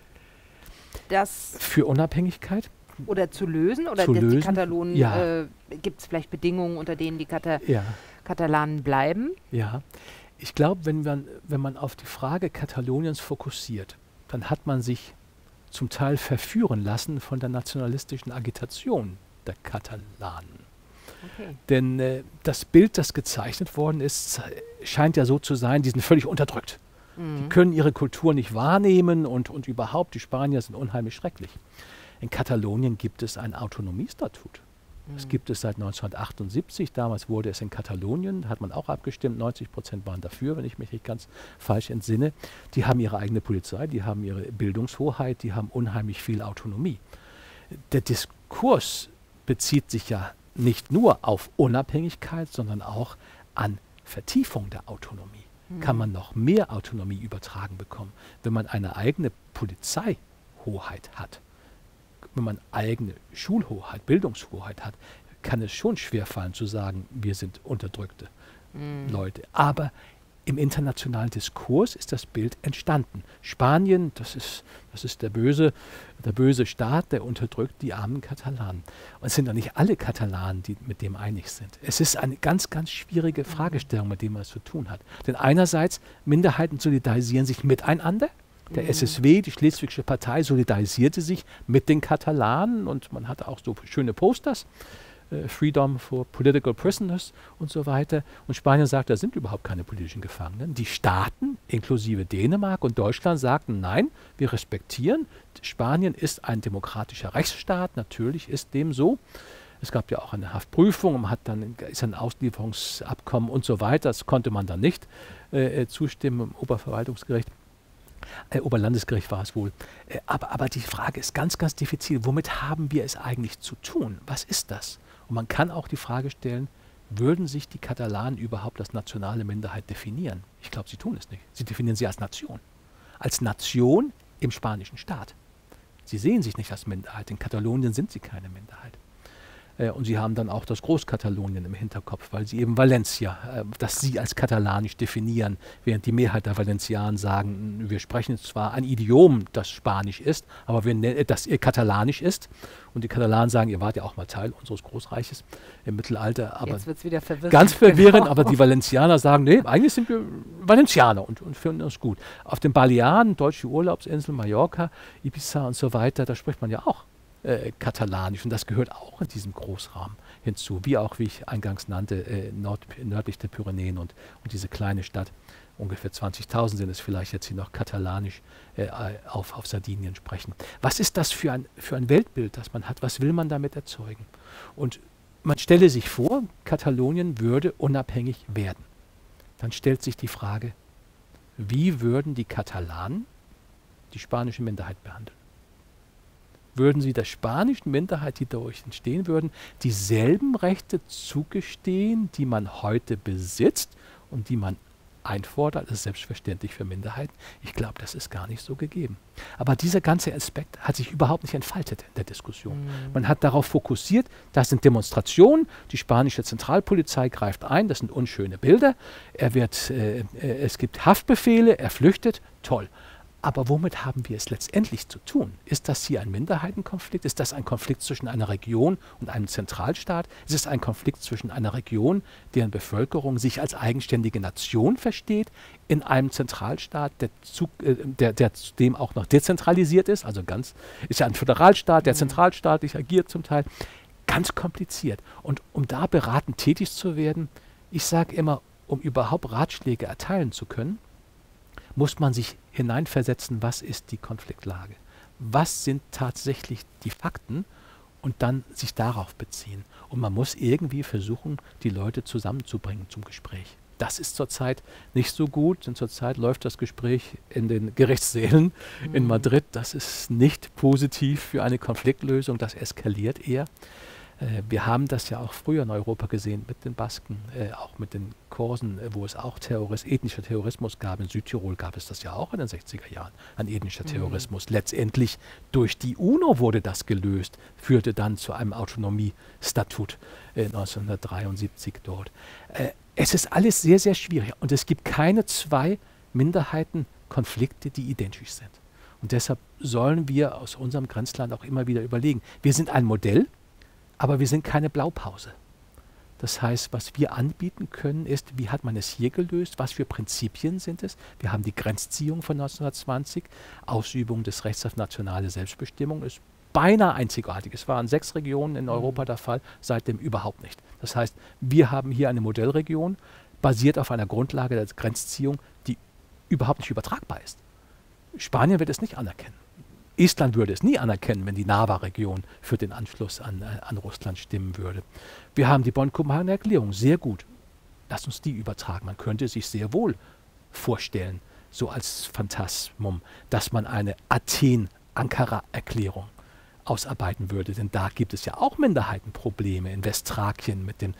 das... Für Unabhängigkeit? Oder zu lösen? Oder zu lösen? die Katalonen, ja. äh, gibt es vielleicht Bedingungen, unter denen die Kata ja. Katalanen bleiben? Ja, ich glaube, wenn man, wenn man auf die Frage Kataloniens fokussiert, dann hat man sich zum Teil verführen lassen von der nationalistischen Agitation der Katalanen. Okay. Denn äh, das Bild, das gezeichnet worden ist, scheint ja so zu sein, die sind völlig unterdrückt. Mhm. Die können ihre Kultur nicht wahrnehmen und, und überhaupt, die Spanier sind unheimlich schrecklich. In Katalonien gibt es ein Autonomiestatut. Das mhm. gibt es seit 1978. Damals wurde es in Katalonien, hat man auch abgestimmt. 90 Prozent waren dafür, wenn ich mich nicht ganz falsch entsinne. Die haben ihre eigene Polizei, die haben ihre Bildungshoheit, die haben unheimlich viel Autonomie. Der Diskurs bezieht sich ja nicht nur auf Unabhängigkeit, sondern auch an Vertiefung der Autonomie. Mhm. Kann man noch mehr Autonomie übertragen bekommen, wenn man eine eigene Polizeihoheit hat? Wenn man eigene Schulhoheit, Bildungshoheit hat, kann es schon schwerfallen zu sagen, wir sind unterdrückte mhm. Leute. Aber im internationalen Diskurs ist das Bild entstanden. Spanien, das ist, das ist der, böse, der böse Staat, der unterdrückt die armen Katalanen. Und es sind doch nicht alle Katalanen, die mit dem einig sind. Es ist eine ganz, ganz schwierige mhm. Fragestellung, mit dem man es zu tun hat. Denn einerseits, Minderheiten solidarisieren sich miteinander der SSW, die Schleswigsche Partei, solidarisierte sich mit den Katalanen und man hatte auch so schöne Posters, äh, Freedom for Political Prisoners und so weiter. Und Spanien sagte, da sind überhaupt keine politischen Gefangenen. Die Staaten, inklusive Dänemark und Deutschland, sagten, nein, wir respektieren, Spanien ist ein demokratischer Rechtsstaat, natürlich ist dem so. Es gab ja auch eine Haftprüfung, man hat dann ist ein Auslieferungsabkommen und so weiter. Das konnte man dann nicht äh, äh zustimmen im Oberverwaltungsgericht. Äh, Oberlandesgericht war es wohl. Äh, aber, aber die Frage ist ganz, ganz diffizil. Womit haben wir es eigentlich zu tun? Was ist das? Und man kann auch die Frage stellen, würden sich die Katalanen überhaupt als nationale Minderheit definieren? Ich glaube, sie tun es nicht. Sie definieren sie als Nation. Als Nation im spanischen Staat. Sie sehen sich nicht als Minderheit. In Katalonien sind sie keine Minderheit. Äh, und sie haben dann auch das Großkatalonien im Hinterkopf, weil sie eben Valencia, äh, das sie als katalanisch definieren, während die Mehrheit der Valencianen sagen, wir sprechen zwar ein Idiom, das Spanisch ist, aber wir, ne-, das katalanisch ist. Und die Katalanen sagen, ihr wart ja auch mal Teil unseres Großreiches im Mittelalter. Aber Jetzt wird es wieder verwirrend. Ganz (laughs) verwirrend, genau. aber die Valencianer sagen, nee, eigentlich sind wir Valencianer und, und finden uns gut. Auf den Balearen, deutsche Urlaubsinsel, Mallorca, Ibiza und so weiter, da spricht man ja auch äh, katalanisch und das gehört auch in diesem Großrahmen hinzu, wie auch, wie ich eingangs nannte, äh, nord, nördlich der Pyrenäen und, und diese kleine Stadt, ungefähr 20.000 sind es vielleicht jetzt, die noch katalanisch äh, auf, auf Sardinien sprechen. Was ist das für ein, für ein Weltbild, das man hat? Was will man damit erzeugen? Und man stelle sich vor, Katalonien würde unabhängig werden. Dann stellt sich die Frage, wie würden die Katalanen die spanische Minderheit behandeln? Würden sie der spanischen Minderheit, die dadurch entstehen würden, dieselben Rechte zugestehen, die man heute besitzt und die man einfordert, das ist selbstverständlich für Minderheiten. Ich glaube, das ist gar nicht so gegeben. Aber dieser ganze Aspekt hat sich überhaupt nicht entfaltet in der Diskussion. Mhm. Man hat darauf fokussiert, das sind Demonstrationen, die spanische Zentralpolizei greift ein, das sind unschöne Bilder, er wird, äh, äh, es gibt Haftbefehle, er flüchtet, toll. Aber womit haben wir es letztendlich zu tun? Ist das hier ein Minderheitenkonflikt? Ist das ein Konflikt zwischen einer Region und einem Zentralstaat? Ist es ein Konflikt zwischen einer Region, deren Bevölkerung sich als eigenständige Nation versteht, in einem Zentralstaat, der, zu, äh, der, der zudem auch noch dezentralisiert ist? Also ganz, ist ja ein Föderalstaat, der mhm. zentralstaatlich agiert zum Teil. Ganz kompliziert. Und um da beratend tätig zu werden, ich sage immer, um überhaupt Ratschläge erteilen zu können, muss man sich hineinversetzen, was ist die Konfliktlage? Was sind tatsächlich die Fakten? Und dann sich darauf beziehen. Und man muss irgendwie versuchen, die Leute zusammenzubringen zum Gespräch. Das ist zurzeit nicht so gut, denn zurzeit läuft das Gespräch in den Gerichtssälen mhm. in Madrid. Das ist nicht positiv für eine Konfliktlösung, das eskaliert eher. Äh, wir haben das ja auch früher in Europa gesehen mit den Basken, äh, auch mit den Korsen, äh, wo es auch Terroris, ethnischer Terrorismus gab. In Südtirol gab es das ja auch in den 60er Jahren, ein ethnischer mhm. Terrorismus. Letztendlich durch die UNO wurde das gelöst, führte dann zu einem Autonomiestatut äh, 1973 dort. Es ist alles sehr, sehr schwierig und es gibt keine zwei Minderheitenkonflikte, die identisch sind. Und deshalb sollen wir aus unserem Grenzland auch immer wieder überlegen, wir sind ein Modell, aber wir sind keine Blaupause. Das heißt, was wir anbieten können, ist, wie hat man es hier gelöst, was für Prinzipien sind es. Wir haben die Grenzziehung von 1920, Ausübung des Rechts auf nationale Selbstbestimmung ist beinahe einzigartig. Es waren sechs Regionen in Europa mhm. der Fall, seitdem überhaupt nicht. Das heißt, wir haben hier eine Modellregion, basiert auf einer Grundlage der Grenzziehung, die überhaupt nicht übertragbar ist. Spanien wird es nicht anerkennen. Estland würde es nie anerkennen, wenn die Nava-Region für den Anschluss an, äh, an Russland stimmen würde. Wir haben die Bonn-Kopenhagener Erklärung, sehr gut. Lass uns die übertragen. Man könnte sich sehr wohl vorstellen, so als Phantasmum, dass man eine Athen-Ankara-Erklärung ausarbeiten würde. Denn da gibt es ja auch Minderheitenprobleme in Westthrakien mit den äh,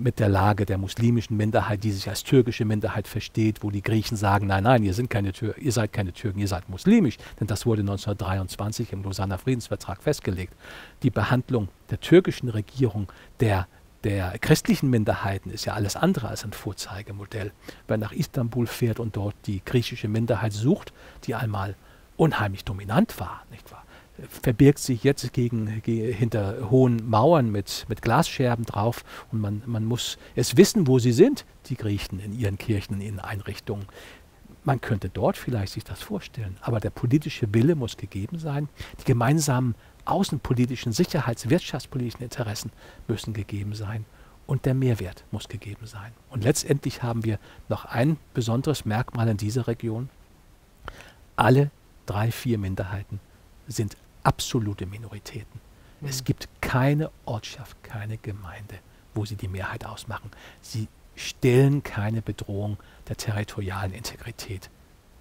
mit der Lage der muslimischen Minderheit, die sich als türkische Minderheit versteht, wo die Griechen sagen, nein, nein, ihr, sind keine Tür ihr seid keine Türken, ihr seid muslimisch, denn das wurde 1923 im Lausanner Friedensvertrag festgelegt. Die Behandlung der türkischen Regierung der der christlichen Minderheiten ist ja alles andere als ein Vorzeigemodell. Wer nach Istanbul fährt und dort die griechische Minderheit sucht, die einmal unheimlich dominant war, nicht wahr? Verbirgt sich jetzt gegen, hinter hohen Mauern mit, mit Glasscherben drauf und man, man muss es wissen, wo sie sind, die Griechen in ihren Kirchen, in ihren Einrichtungen. Man könnte dort vielleicht sich das vorstellen, aber der politische Wille muss gegeben sein. Die gemeinsamen außenpolitischen, sicherheits-, wirtschaftspolitischen Interessen müssen gegeben sein und der Mehrwert muss gegeben sein. Und letztendlich haben wir noch ein besonderes Merkmal in dieser Region. Alle drei, vier Minderheiten sind absolute Minoritäten. Mhm. Es gibt keine Ortschaft, keine Gemeinde, wo sie die Mehrheit ausmachen. Sie stellen keine Bedrohung der territorialen Integrität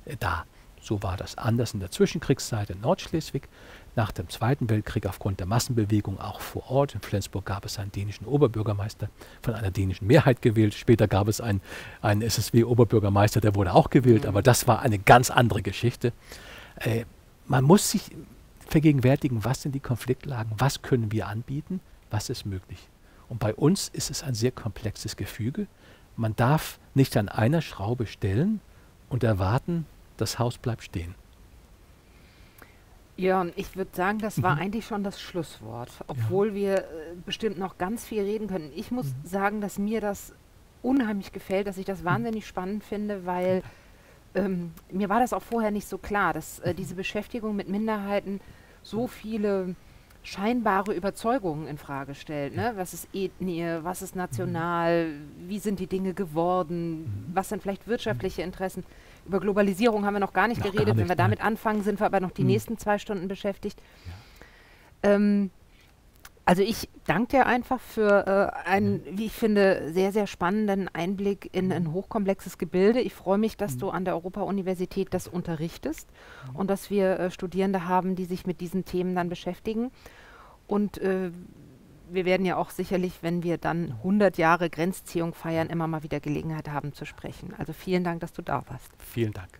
äh, dar. So war das anders in der Zwischenkriegszeit in Nordschleswig. Nach dem Zweiten Weltkrieg aufgrund der Massenbewegung auch vor Ort. In Flensburg gab es einen dänischen Oberbürgermeister von einer dänischen Mehrheit gewählt. Später gab es einen, einen SSW-Oberbürgermeister, der wurde auch gewählt, mhm. aber das war eine ganz andere Geschichte. Äh, man muss sich vergegenwärtigen, was sind die Konfliktlagen, was können wir anbieten, was ist möglich. Und bei uns ist es ein sehr komplexes Gefüge. Man darf nicht an einer Schraube stellen und erwarten, das Haus bleibt stehen. Ja, ich würde sagen, das war mhm. eigentlich schon das Schlusswort, obwohl ja. wir äh, bestimmt noch ganz viel reden können. Ich muss mhm. sagen, dass mir das unheimlich gefällt, dass ich das mhm. wahnsinnig spannend finde, weil ähm, mir war das auch vorher nicht so klar, dass äh, diese Beschäftigung mit Minderheiten so viele scheinbare Überzeugungen in Frage stellt. Ne? Was ist Ethnie, was ist national, wie sind die Dinge geworden, mhm. was sind vielleicht wirtschaftliche Interessen. Über Globalisierung haben wir noch gar nicht noch geredet. Gar nicht, Wenn wir damit anfangen, sind wir aber noch die mhm. nächsten zwei Stunden beschäftigt. Ja. Ähm, also ich danke dir einfach für äh, einen, wie ich finde, sehr, sehr spannenden Einblick in ein hochkomplexes Gebilde. Ich freue mich, dass mhm. du an der Europa-Universität das unterrichtest mhm. und dass wir äh, Studierende haben, die sich mit diesen Themen dann beschäftigen. Und äh, wir werden ja auch sicherlich, wenn wir dann 100 Jahre Grenzziehung feiern, immer mal wieder Gelegenheit haben zu sprechen. Also vielen Dank, dass du da warst. Vielen Dank.